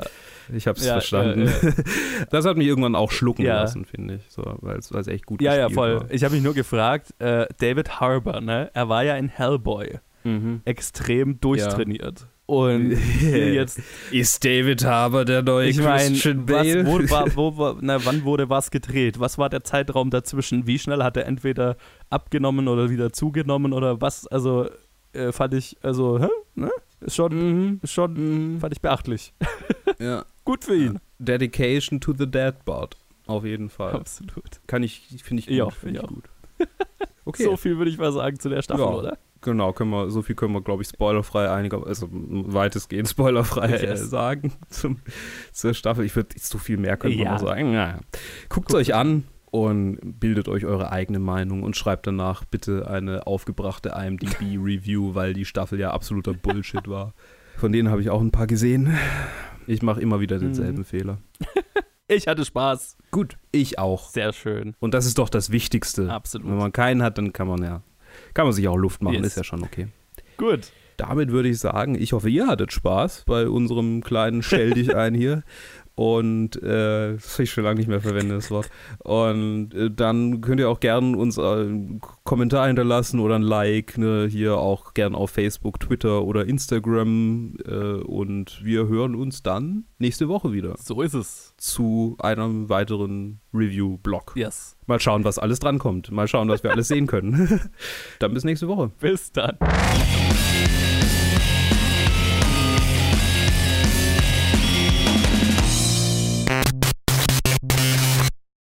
ich hab's Ja, verstanden. ja, Das hat mich irgendwann auch schlucken lassen, finde ich, so, weil es echt gut Ja, ja, voll. war. Ich habe mich nur gefragt, äh, David Harbour, ne, er war ja in Hellboy Mhm. extrem durchtrainiert. Und jetzt, Ist David Harbour der neue ich meine, Christian was, Bale? wo, war, wo, war- na, wann wurde was gedreht? Was war der Zeitraum dazwischen? Wie schnell hat er entweder abgenommen oder wieder zugenommen oder was? Also äh, fand ich, also, hä? Ne? Ist schon, Mhm. ist schon, fand ich beachtlich. ja. Gut für ihn. Dedication to the Deadbot. Auf jeden Fall. Absolut. Kann ich, finde ich gut. Ja, finde ich ich auch. gut. Okay. So viel würde ich mal sagen zu der Staffel, Ja. oder? Genau, können wir, so viel können wir, glaube ich, spoilerfrei einiger, also weitestgehend spoilerfrei äh, sagen zum, zur Staffel. Ich würde so viel mehr können wir Ja. sagen. Naja. Guckt es euch an und bildet euch eure eigene Meinung und schreibt danach bitte eine aufgebrachte IMDb-Review, weil die Staffel ja absoluter Bullshit war. Von denen habe ich auch ein paar gesehen. Ich mache immer wieder denselben Mhm. Fehler. Ich hatte Spaß. Gut, ich auch. Sehr schön. Und das ist doch das Wichtigste. Absolut. Wenn man keinen hat, dann kann man ja, kann man sich auch Luft machen, Yes. ist ja schon okay. Gut. Damit würde ich sagen, ich hoffe, ihr hattet Spaß bei unserem kleinen Stell dich ein hier. Und äh, das habe ich schon lange nicht mehr verwendet, das Wort. Und äh, dann könnt ihr auch gerne uns äh, einen Kommentar hinterlassen oder ein Like. Ne? Hier auch gern auf Facebook, Twitter oder Instagram. Äh, und wir hören uns dann nächste Woche wieder So ist es. Zu einem weiteren Review-Blog. Yes. Mal schauen, was alles drankommt. Mal schauen, was wir alles sehen können. dann bis nächste Woche. Bis dann.